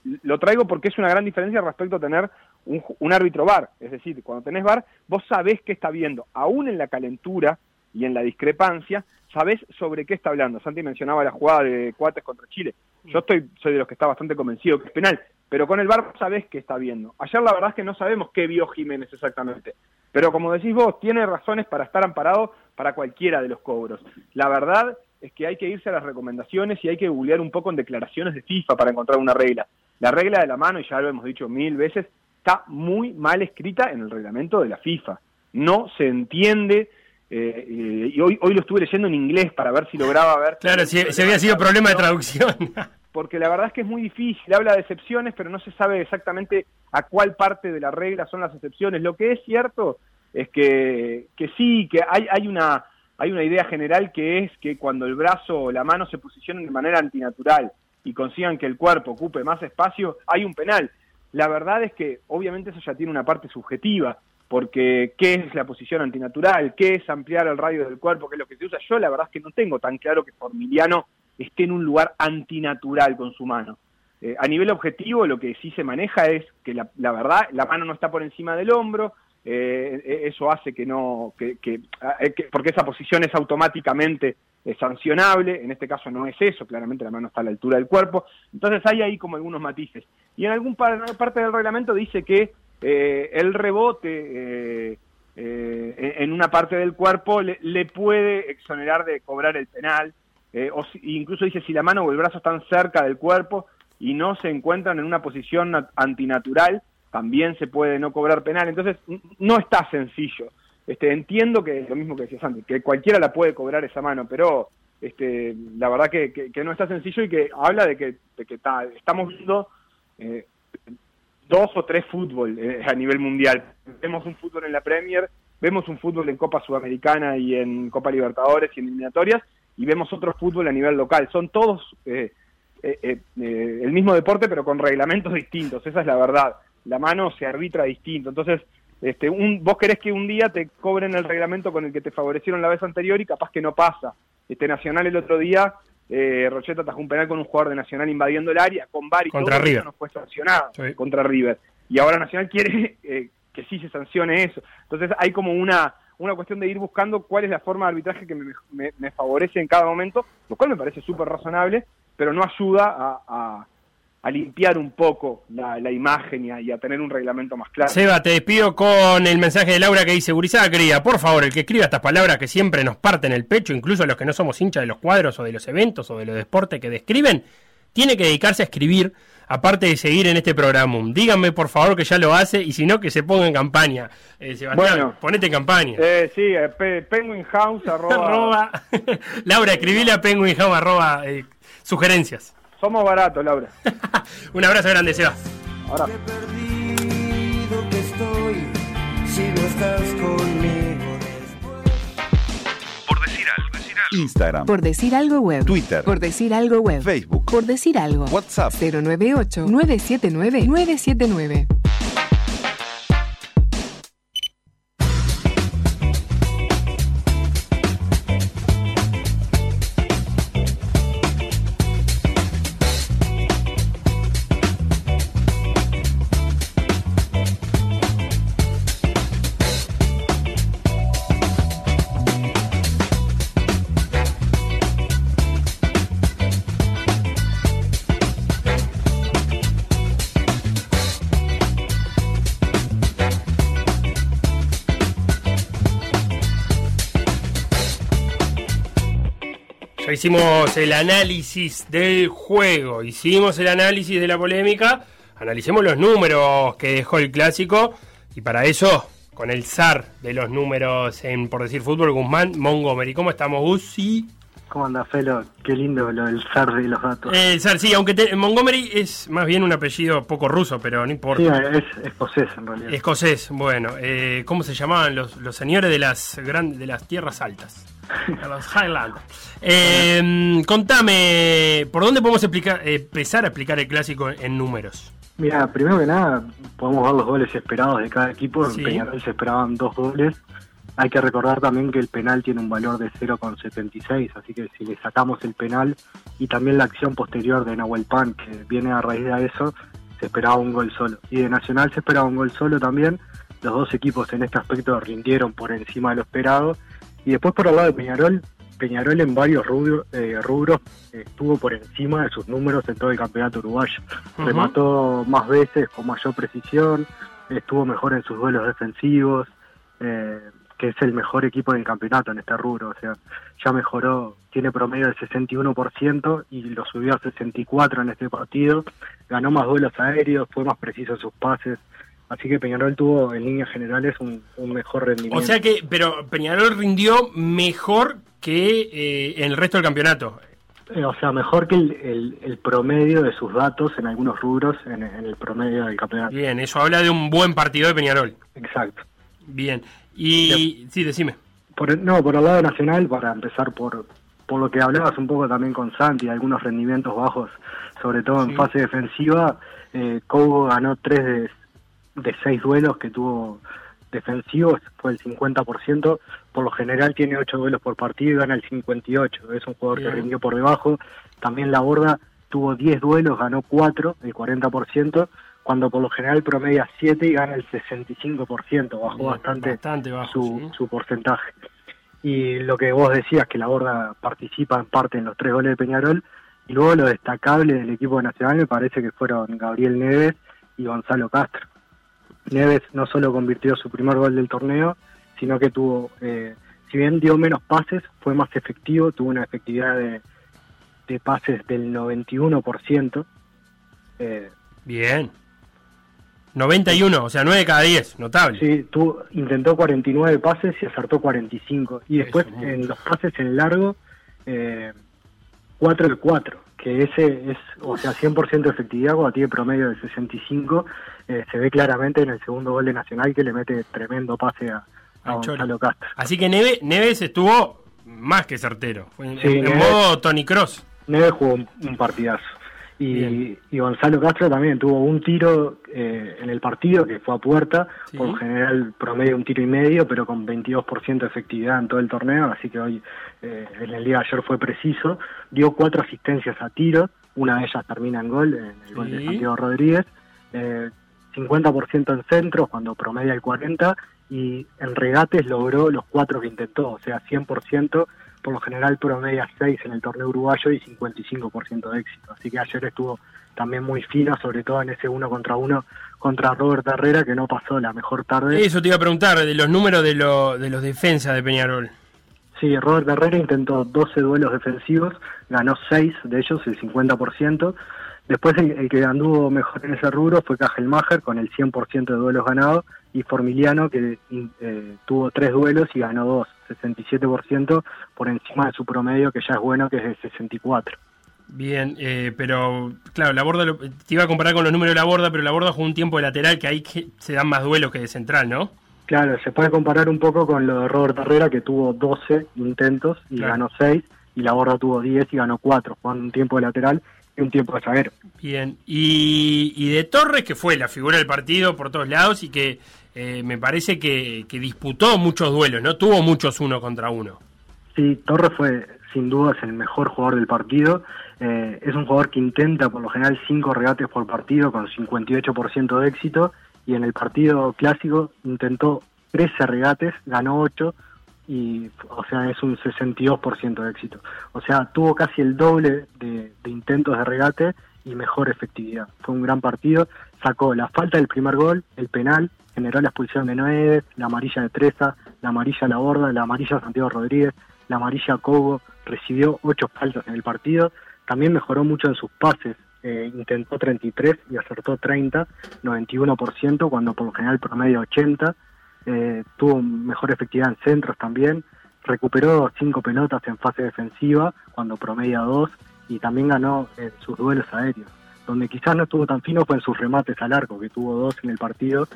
lo traigo porque es una gran diferencia respecto a tener un, árbitro VAR. Es decir, cuando tenés VAR, vos sabés qué está viendo, aún en la calentura y en la discrepancia, sabés sobre qué está hablando. Santi mencionaba la jugada de Cuates contra Chile. Yo estoy, soy de los que está bastante convencido que es penal, pero con el VAR sabés qué está viendo. Ayer la verdad es que no sabemos qué vio Jiménez exactamente. Pero como decís vos, tiene razones para estar amparado para cualquiera de los cobros. La verdad es que hay que irse a las recomendaciones y hay que googlear un poco en declaraciones de FIFA para encontrar una regla. La regla de la mano, y ya lo hemos dicho mil veces, está muy mal escrita en el reglamento de la FIFA. No se entiende, eh, eh, y hoy, hoy lo estuve leyendo en inglés para ver si lograba ver. Claro, si, si había sido problema de traducción. <laughs> Porque la verdad es que es muy difícil, habla de excepciones, pero no se sabe exactamente a cuál parte de la regla son las excepciones. Lo que es cierto es que, que sí, que hay, hay una hay una idea general que es que cuando el brazo o la mano se posicionen de manera antinatural y consigan que el cuerpo ocupe más espacio, hay un penal. La verdad es que obviamente eso ya tiene una parte subjetiva, porque qué es la posición antinatural, qué es ampliar el radio del cuerpo, qué es lo que se usa. Yo la verdad es que no tengo tan claro que Formiliano esté en un lugar antinatural con su mano. Eh, a nivel objetivo, lo que sí se maneja es que la, la verdad, la mano no está por encima del hombro, eh, eso hace que no, que, que- eh, que- porque esa posición es automáticamente eh, sancionable, en este caso no es eso, claramente la mano está a la altura del cuerpo, entonces hay ahí como algunos matices. Y en algún par- parte del reglamento dice que eh, el rebote en una parte del cuerpo le, le puede exonerar de cobrar el penal, o si- incluso dice si la mano o el brazo están cerca del cuerpo y no se encuentran en una posición nat- antinatural, también se puede no cobrar penal. Entonces, no está sencillo. Este, entiendo que lo mismo que decías antes, que cualquiera la puede cobrar esa mano, pero este, la verdad que, que- no está sencillo y que habla de que, de que ta- estamos viendo eh, dos o tres fútbol eh, a nivel mundial. Vemos un fútbol en la Premier, vemos un fútbol en Copa Sudamericana y en Copa Libertadores y en eliminatorias, y vemos otro fútbol a nivel local. Son todos eh, eh, eh, eh, el mismo deporte, pero con reglamentos distintos. Esa es la verdad. La mano se arbitra distinto. Entonces, este, un, vos querés que un día te cobren el reglamento con el que te favorecieron la vez anterior y capaz que no pasa. Este Nacional el otro día, eh, Rocheta atajó un penal con un jugador de Nacional invadiendo el área, con VAR y Contra todo, River. eso no fue sancionado contra River. Y ahora Nacional quiere <laughs> eh, que sí se sancione eso. Entonces hay como una, una cuestión de ir buscando cuál es la forma de arbitraje que me, me- me favorece en cada momento, lo cual me parece súper razonable, pero no ayuda a, a- a limpiar un poco la, la imagen y a, y a tener un reglamento más claro. Seba, te despido con el mensaje de Laura que dice, Gurizada querida, por favor, el que escriba estas palabras que siempre nos parten el pecho, incluso a los que no somos hinchas de los cuadros o de los eventos o de los deportes que describen, tiene que dedicarse a escribir, aparte de seguir en este programa. Díganme, por favor, que ya lo hace, y si no, que se ponga en campaña. Eh, Sebastián, Bueno. ponete en campaña. Eh, sí, eh, arroba, <laughs> Arroba- Laura, escribile a Penguin Home, arroba, eh, sugerencias. Somos baratos, Laura. <laughs> Un abrazo grande, Seba. Ahora. perdido que estoy si no estás conmigo Por decir algo. Instagram. Por decir algo web. Twitter. Por decir algo web. Facebook. Por decir algo. WhatsApp. 098-979-979. Ya hicimos el análisis del juego, hicimos el análisis de la polémica, analicemos los números que dejó el clásico y para eso, con el zar de los números en Por Decir Fútbol, Guzmán Montgomery. ¿Cómo estamos, Guzzi? ¿Cómo anda, Felo? Qué lindo lo del zar de los datos. El zar, sí, aunque te- Montgomery es más bien un apellido poco ruso, pero no importa. Sí, es escocés en realidad. Escocés, bueno, eh, ¿cómo se llamaban los, los señores de las gran- de las tierras altas? A los Highlands. Eh, contame, ¿por dónde podemos explicar, empezar a explicar el clásico en números? Mira, primero que nada, podemos ver los goles esperados de cada equipo. En Sí. Peñarol se esperaban dos goles. Hay que recordar también que el penal tiene un valor de 0,76, así que si le sacamos el penal y también la acción posterior de Nahuel Pan, que viene a raíz de eso, se esperaba un gol solo. Y de Nacional se esperaba un gol solo también. Los dos equipos en este aspecto rindieron por encima de lo esperado. Y después por el lado de Peñarol, Peñarol en varios rubro- eh, rubros eh, estuvo por encima de sus números en todo el campeonato uruguayo. Ujú. Remató más veces con mayor precisión, estuvo mejor en sus duelos defensivos, eh, que es el mejor equipo del campeonato en este rubro. O sea, ya mejoró, tiene promedio del 61% y lo subió a 64% en este partido. Ganó más duelos aéreos, fue más preciso en sus pases. Así que Peñarol tuvo en líneas generales un, un mejor rendimiento. O sea que, pero Peñarol rindió mejor que eh, en el resto del campeonato. Eh, o sea, mejor que el, el- el promedio de sus datos en algunos rubros en, en el promedio del campeonato. Bien, eso habla de un buen partido de Peñarol. Exacto. Bien. Y sí, decime. Por no, por el lado nacional, para empezar por, por lo que hablabas un poco también con Santi, algunos rendimientos bajos, sobre todo en fase defensiva, eh, Cobo ganó tres de, de seis duelos que tuvo defensivos, fue el 50%, por lo general tiene ocho duelos por partido y gana el 58%, es un jugador Bien. que rindió por debajo, también la borda tuvo 10 duelos, ganó 4, el 40%, cuando por lo general promedia 7 y gana el 65%, bajó Bien, bastante, bastante bajo, su, sí. su porcentaje. Y lo que vos decías, que la Borda participa en parte en los tres goles de Peñarol, y luego lo destacable del equipo nacional me parece que fueron Gabriel Neves y Gonzalo Castro. Neves no solo convirtió su primer gol del torneo, sino que tuvo, eh, si bien dio menos pases, fue más efectivo, tuvo una efectividad de, de pases del 91%. Eh, Bien. 91, o sea, 9 cada 10, notable. Sí, tuvo, intentó 49 pases y acertó 45. Y después en los pases en largo, eh, 4 de 4, que ese es, o sea, 100% de efectividad cuando tiene promedio de 65. eh, se ve claramente en el segundo gol de Nacional que le mete tremendo pase a, a. Gonzalo Castro. Así que Neve- Neves estuvo más que certero. Fue en, Sí, en Neves- modo Tony Cross. Neves jugó un, un partidazo. Y, y Gonzalo Castro también tuvo un tiro eh, en el partido que fue a puerta, Sí. por general promedio un tiro y medio, pero con 22% de efectividad en todo el torneo, así que hoy eh, en el día de ayer fue preciso. Dio cuatro asistencias a tiro, una de ellas termina en gol, en el gol de. Santiago Rodríguez. Eh, 50% en centros cuando promedia el 40% y en regates logró los cuatro que intentó, o sea, 100%, por lo general promedia 6 en el torneo uruguayo y 55% de éxito. Así que ayer estuvo también muy fino, sobre todo en ese uno contra uno contra Robert Herrera, que no pasó la mejor tarde. Eso te iba a preguntar, de los números de, lo- de los defensas de Peñarol. Sí, Robert Herrera intentó 12 duelos defensivos, ganó 6 de ellos, el 50%. Después el, el que anduvo mejor en ese rubro fue Kajelmacher con el 100% de duelos ganados y Formiliano que eh, tuvo 3 duelos y ganó 2, 67% por encima de su promedio que ya es bueno que es de 64. Bien, eh, pero claro, la borda, lo- te iba a comparar con los números de la borda, pero la borda jugó un tiempo de lateral que ahí que se dan más duelos que de central, ¿no? Claro, se puede comparar un poco con lo de Robert Herrera que tuvo 12 intentos y Claro. ganó 6 y la borda tuvo 10 y ganó 4, jugando un tiempo de lateral y un tiempo de zaguero. Bien, y, y de Torres, que fue la figura del partido por todos lados y que eh, me parece que, disputó muchos duelos, ¿no? Tuvo muchos uno contra uno. Sí, Torres fue sin dudas el mejor jugador del partido. Eh, es un jugador que intenta por lo general 5 regates por partido con 58% de éxito y en el partido clásico intentó 13 regates, ganó 8 y o sea es un 62% de éxito. O sea, tuvo casi el doble de, de intentos de regate y mejor efectividad. Fue un gran partido, sacó la falta del primer gol, el penal, generó la expulsión de Noedes, la amarilla de Treza, la amarilla la borda, la amarilla Santiago Rodríguez, la amarilla Cobo, recibió ocho faltas en el partido, también mejoró mucho en sus pases, eh, intentó 33 y acertó 30, 91%, cuando por lo general promedio 80, eh, tuvo mejor efectividad en centros también, recuperó cinco pelotas en fase defensiva, cuando promedia 2, y también ganó en sus duelos aéreos. Donde quizás no estuvo tan fino fue en sus remates al arco, que tuvo dos en el partido,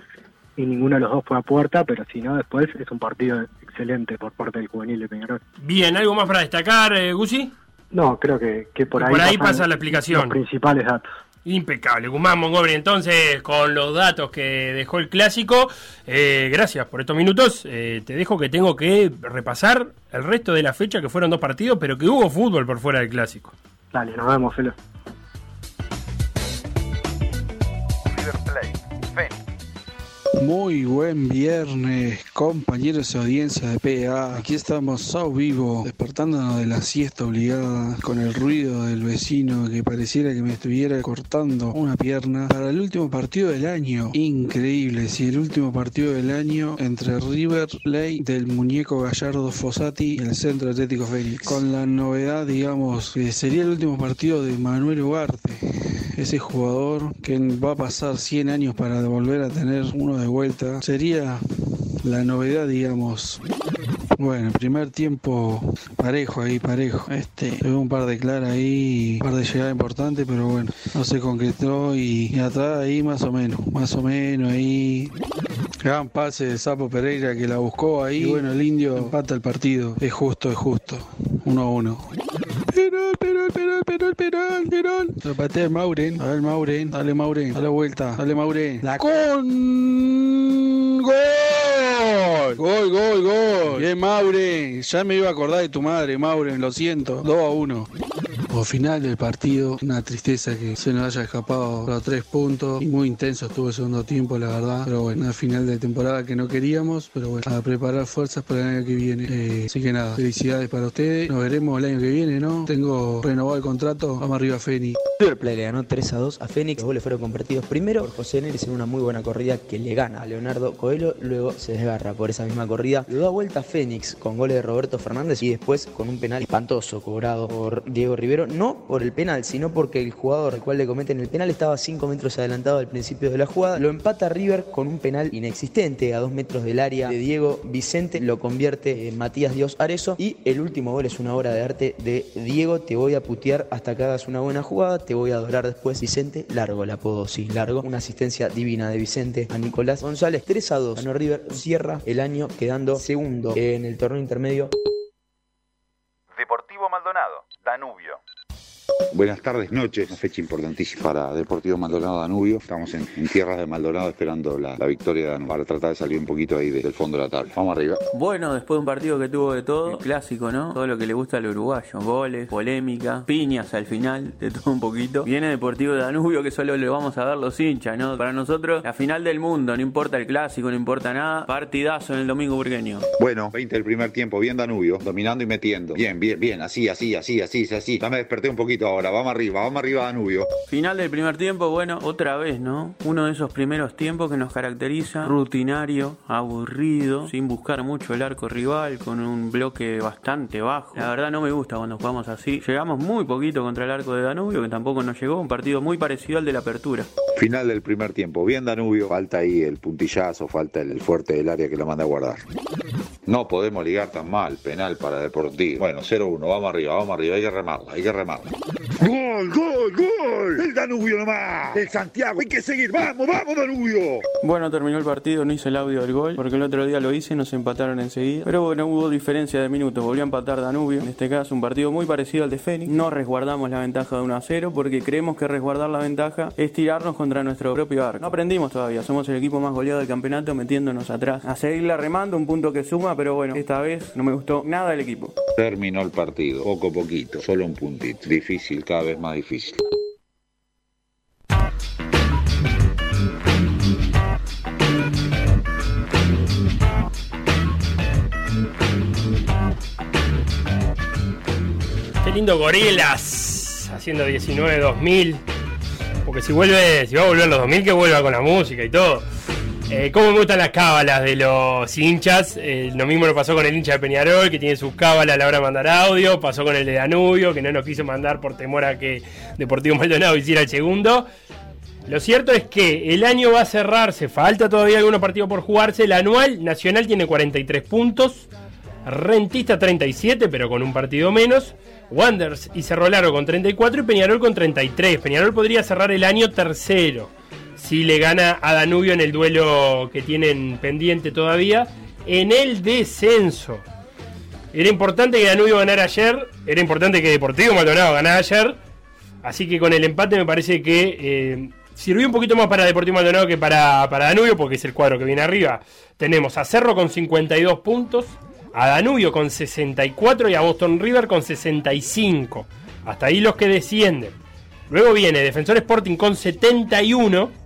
y ninguno de los dos fue a puerta, pero si no, después es un partido excelente por parte del juvenil de Peñarol. Bien, ¿algo más para destacar, eh, Gusi? No, creo que, que por Y ahí, por ahí pasa la explicación. Los principales datos. Impecable, Guzmán Montgomery. Entonces, con los datos que dejó el clásico, eh, gracias por estos minutos. Eh, te dejo que tengo que repasar el resto de la fecha, que fueron dos partidos, pero que hubo fútbol por fuera del clásico. Dale, nos vemos, Felo. Muy buen viernes, compañeros de audiencia de PA. Aquí estamos a vivo, despertándonos de la siesta obligada, con el ruido del vecino que pareciera que me estuviera cortando una pierna. Para el último partido del año, increíble, sí, el último partido del año entre River Plate del muñeco Gallardo Fossati y el Centro Atlético Fénix. Con la novedad, digamos, que sería el último partido de Manuel Ugarte ese jugador que va a pasar 100 años para volver a tener uno de vuelta. Sería la novedad, digamos. Bueno, primer tiempo parejo ahí, parejo. Este, tuvo un par de claras ahí, un par de llegadas importantes, pero bueno, no se concretó y, y atrás ahí más o menos, más o menos ahí. Gran pase de Sapo Pereira que la buscó ahí. Y bueno, el indio empata el partido. Es justo, es justo. 1 a 1. Penal, penal, penal, penal, penal, penal. Lo patea Mauren. A ver, Mauren. Dale, Mauren. Dale vuelta. Dale, Mauren. La con. ¡Gol! Gol, gol, gol. Bien, Mauren. Ya me iba a acordar de tu madre, Mauren. Lo siento. 2 a 1. Final del partido, una tristeza que se nos haya escapado los tres puntos. Y muy intenso estuvo el segundo tiempo, la verdad. Pero bueno, una final de temporada que no queríamos. Pero bueno, a preparar fuerzas para el año que viene. Eh, así que nada, felicidades para ustedes. Nos veremos el año que viene, ¿no? Tengo renovado el contrato. Vamos arriba, Feni. River le ganó 3 a 2 a Fénix. Los goles fueron convertidos primero por José Neres en una muy buena corrida que le gana a Leonardo Coelho. Luego se desgarra por esa misma corrida. Lo da vuelta a Fénix con goles de Roberto Fernández y después con un penal espantoso cobrado por Diego Rivero. No por el penal, sino porque el jugador al cual le cometen el penal estaba 5 metros adelantado al principio de la jugada. Lo empata River con un penal inexistente a 2 metros del área de Diego Vicente. Lo convierte en Matías Dios Arezo. Y el último gol es una obra de arte de Diego. Te voy a putear hasta que hagas una buena jugada. Te voy a adorar después. Vicente, largo el apodo, sí, largo. Una asistencia divina de Vicente a Nicolás González. 3 a 2. Ganó River. Cierra el año quedando segundo en el torneo intermedio. Deportivo Maldonado, Danubio. Buenas tardes, noches. Una fecha importantísima para Deportivo Maldonado Danubio. Estamos en, en tierras de Maldonado esperando la, la victoria de Danubio para tratar de salir un poquito ahí de- del fondo de la tabla. Vamos arriba. Bueno, después de un partido que tuvo de todo, el clásico, ¿no? Todo lo que le gusta al uruguayo, goles, polémica, piñas al final, de todo un poquito. Viene Deportivo de Danubio que solo le vamos a dar los hinchas, ¿no? Para nosotros, la final del mundo, no importa el clásico, no importa nada. Partidazo en el domingo burgueño. Bueno, 20 del primer tiempo, bien Danubio, dominando y metiendo. Bien, bien, bien, así, así, así, así, así. Ya me desperté un poquito ahora, vamos arriba, vamos arriba Danubio. Final del primer tiempo, bueno, otra vez, ¿no? Uno de esos primeros tiempos que nos caracteriza, rutinario, aburrido, sin buscar mucho el arco rival, con un bloque bastante bajo. La verdad no me gusta cuando jugamos así. Llegamos muy poquito contra el arco de Danubio, que tampoco nos llegó, un partido muy parecido al de la apertura. Final del primer tiempo, bien Danubio. Falta ahí el puntillazo, falta el, el fuerte del área que lo manda a guardar. No podemos ligar tan mal, penal para Deportivo. Bueno, 0-1, vamos arriba, vamos arriba, hay que remarla, hay que remarla. ¡Gol, gol, gol! El Danubio nomás, el Santiago, hay que seguir, vamos, vamos Danubio. Bueno, terminó el partido, no hice el audio del gol, porque el otro día lo hice, nos empataron enseguida. Pero bueno, hubo diferencia de minutos, volvió a empatar Danubio. En este caso, un partido muy parecido al de Fénix. No resguardamos la ventaja de 1 a 0, porque creemos que resguardar la ventaja es tirarnos contra nuestro propio arco. No aprendimos todavía, somos el equipo más goleado del campeonato, metiéndonos atrás. A seguirla remando, un punto que suma, pero bueno, esta vez no me gustó nada el equipo. Terminó el partido, poco a poquito, solo un puntito. Difícil, cada vez más difícil. Qué lindo Gorilas haciendo 19-2000. Porque si vuelve, si va a volver los 2000, que vuelva con la música y todo. Eh, ¿Cómo me gustan las cábalas de los hinchas? Eh, lo mismo lo pasó con el hincha de Peñarol, que tiene sus cábalas a la hora de mandar audio. Pasó con el de Danubio, que no nos quiso mandar por temor a que Deportivo Maldonado <laughs> hiciera el segundo. Lo cierto es que el año va a cerrarse, falta todavía algunos partidos por jugarse. El anual Nacional tiene 43 puntos, Rentista 37, pero con un partido menos. Wanders y Cerro Largo con 34 y Peñarol con 33. Peñarol podría cerrar el año tercero si le gana a Danubio en el duelo que tienen pendiente todavía en el descenso. Era importante que Danubio ganara ayer, era importante que Deportivo Maldonado ganara ayer, así que con el empate me parece que eh, sirvió un poquito más para Deportivo Maldonado que para, para Danubio, porque es el cuadro que viene arriba. Tenemos a Cerro con 52 puntos, a Danubio con 64 y a Boston River con 65. Hasta ahí los que descienden. Luego viene Defensor Sporting con 71.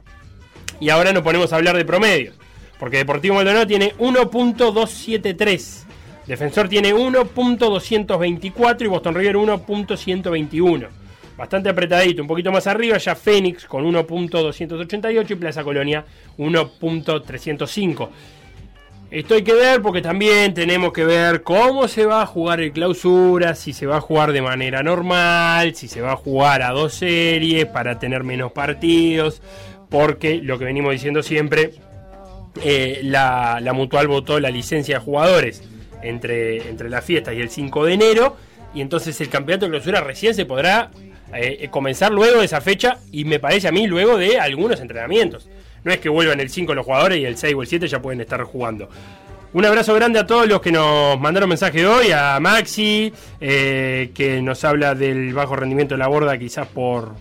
Y ahora nos ponemos a hablar de promedios. Porque Deportivo Maldonado tiene 1.273. Defensor tiene 1.224 y Boston River 1.121. Bastante apretadito, un poquito más arriba ya Fénix con 1.288 y Plaza Colonia 1.305. Esto hay que ver porque también tenemos que ver cómo se va a jugar el clausura, si se va a jugar de manera normal, si se va a jugar a dos series para tener menos partidos, porque lo que venimos diciendo siempre, eh, la, la mutual votó la licencia de jugadores entre, entre las fiestas y el 5 de enero, y entonces el campeonato de clausura recién se podrá eh, comenzar luego de esa fecha y me parece a mí luego de algunos entrenamientos. No es que vuelvan el 5 los jugadores y el 6 o el 7 ya pueden estar jugando. Un abrazo grande a todos los que nos mandaron mensaje hoy, a Maxi, eh, que nos habla del bajo rendimiento de la borda, quizás por,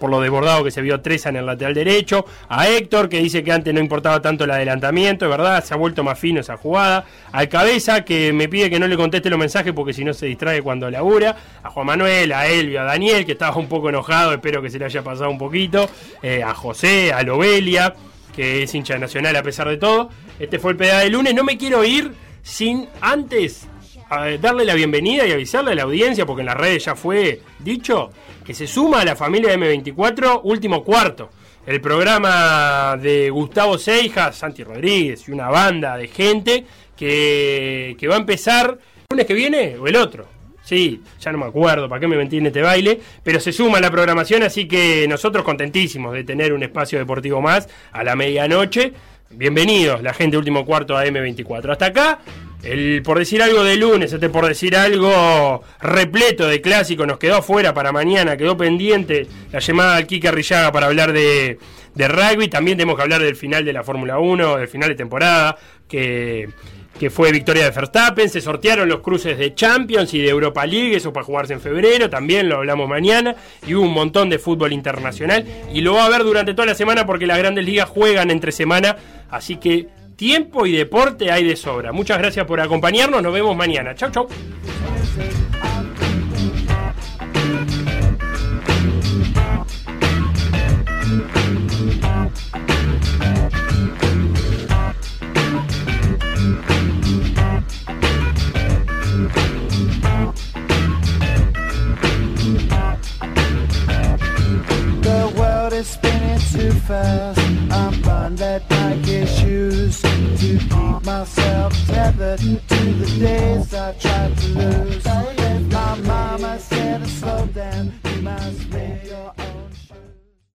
por lo desbordado que se vio Treza en el lateral derecho, a Héctor, que dice que antes no importaba tanto el adelantamiento, es verdad, se ha vuelto más fino esa jugada, al Cabeza, que me pide que no le conteste los mensajes porque si no se distrae cuando labura, a Juan Manuel, a Elvio, a Daniel, que estaba un poco enojado, espero que se le haya pasado un poquito, eh, a José, a Lobelia, que es hincha nacional a pesar de todo. Este fue el pedal de lunes. No me quiero ir sin antes eh, darle la bienvenida y avisarle a la audiencia, porque en las redes ya fue dicho, que se suma a la familia M24 último cuarto. El programa de Gustavo Seijas, Santi Rodríguez y una banda de gente que, que va a empezar el lunes que viene o el otro. Sí, ya no me acuerdo para qué me metí en este baile, pero se suma a la programación, así que nosotros contentísimos de tener un espacio deportivo más a la medianoche. Bienvenidos, la gente de último cuarto a M24. Hasta acá, el por decir algo de lunes, este por decir algo repleto de clásicos, nos quedó afuera para mañana, quedó pendiente la llamada al Kike Arrillaga para hablar de, de rugby. También tenemos que hablar del final de la Fórmula 1, del final de temporada, que que fue victoria de Verstappen, se sortearon los cruces de Champions y de Europa League, eso para jugarse en febrero, también lo hablamos mañana, y hubo un montón de fútbol internacional, y lo va a ver durante toda la semana porque las grandes ligas juegan entre semana, así que tiempo y deporte hay de sobra. Muchas gracias por acompañarnos, nos vemos mañana. Chau, chau. too fast. I'm bound that I get shoes to keep myself tethered to the days I tried to lose. My mama said to slow down.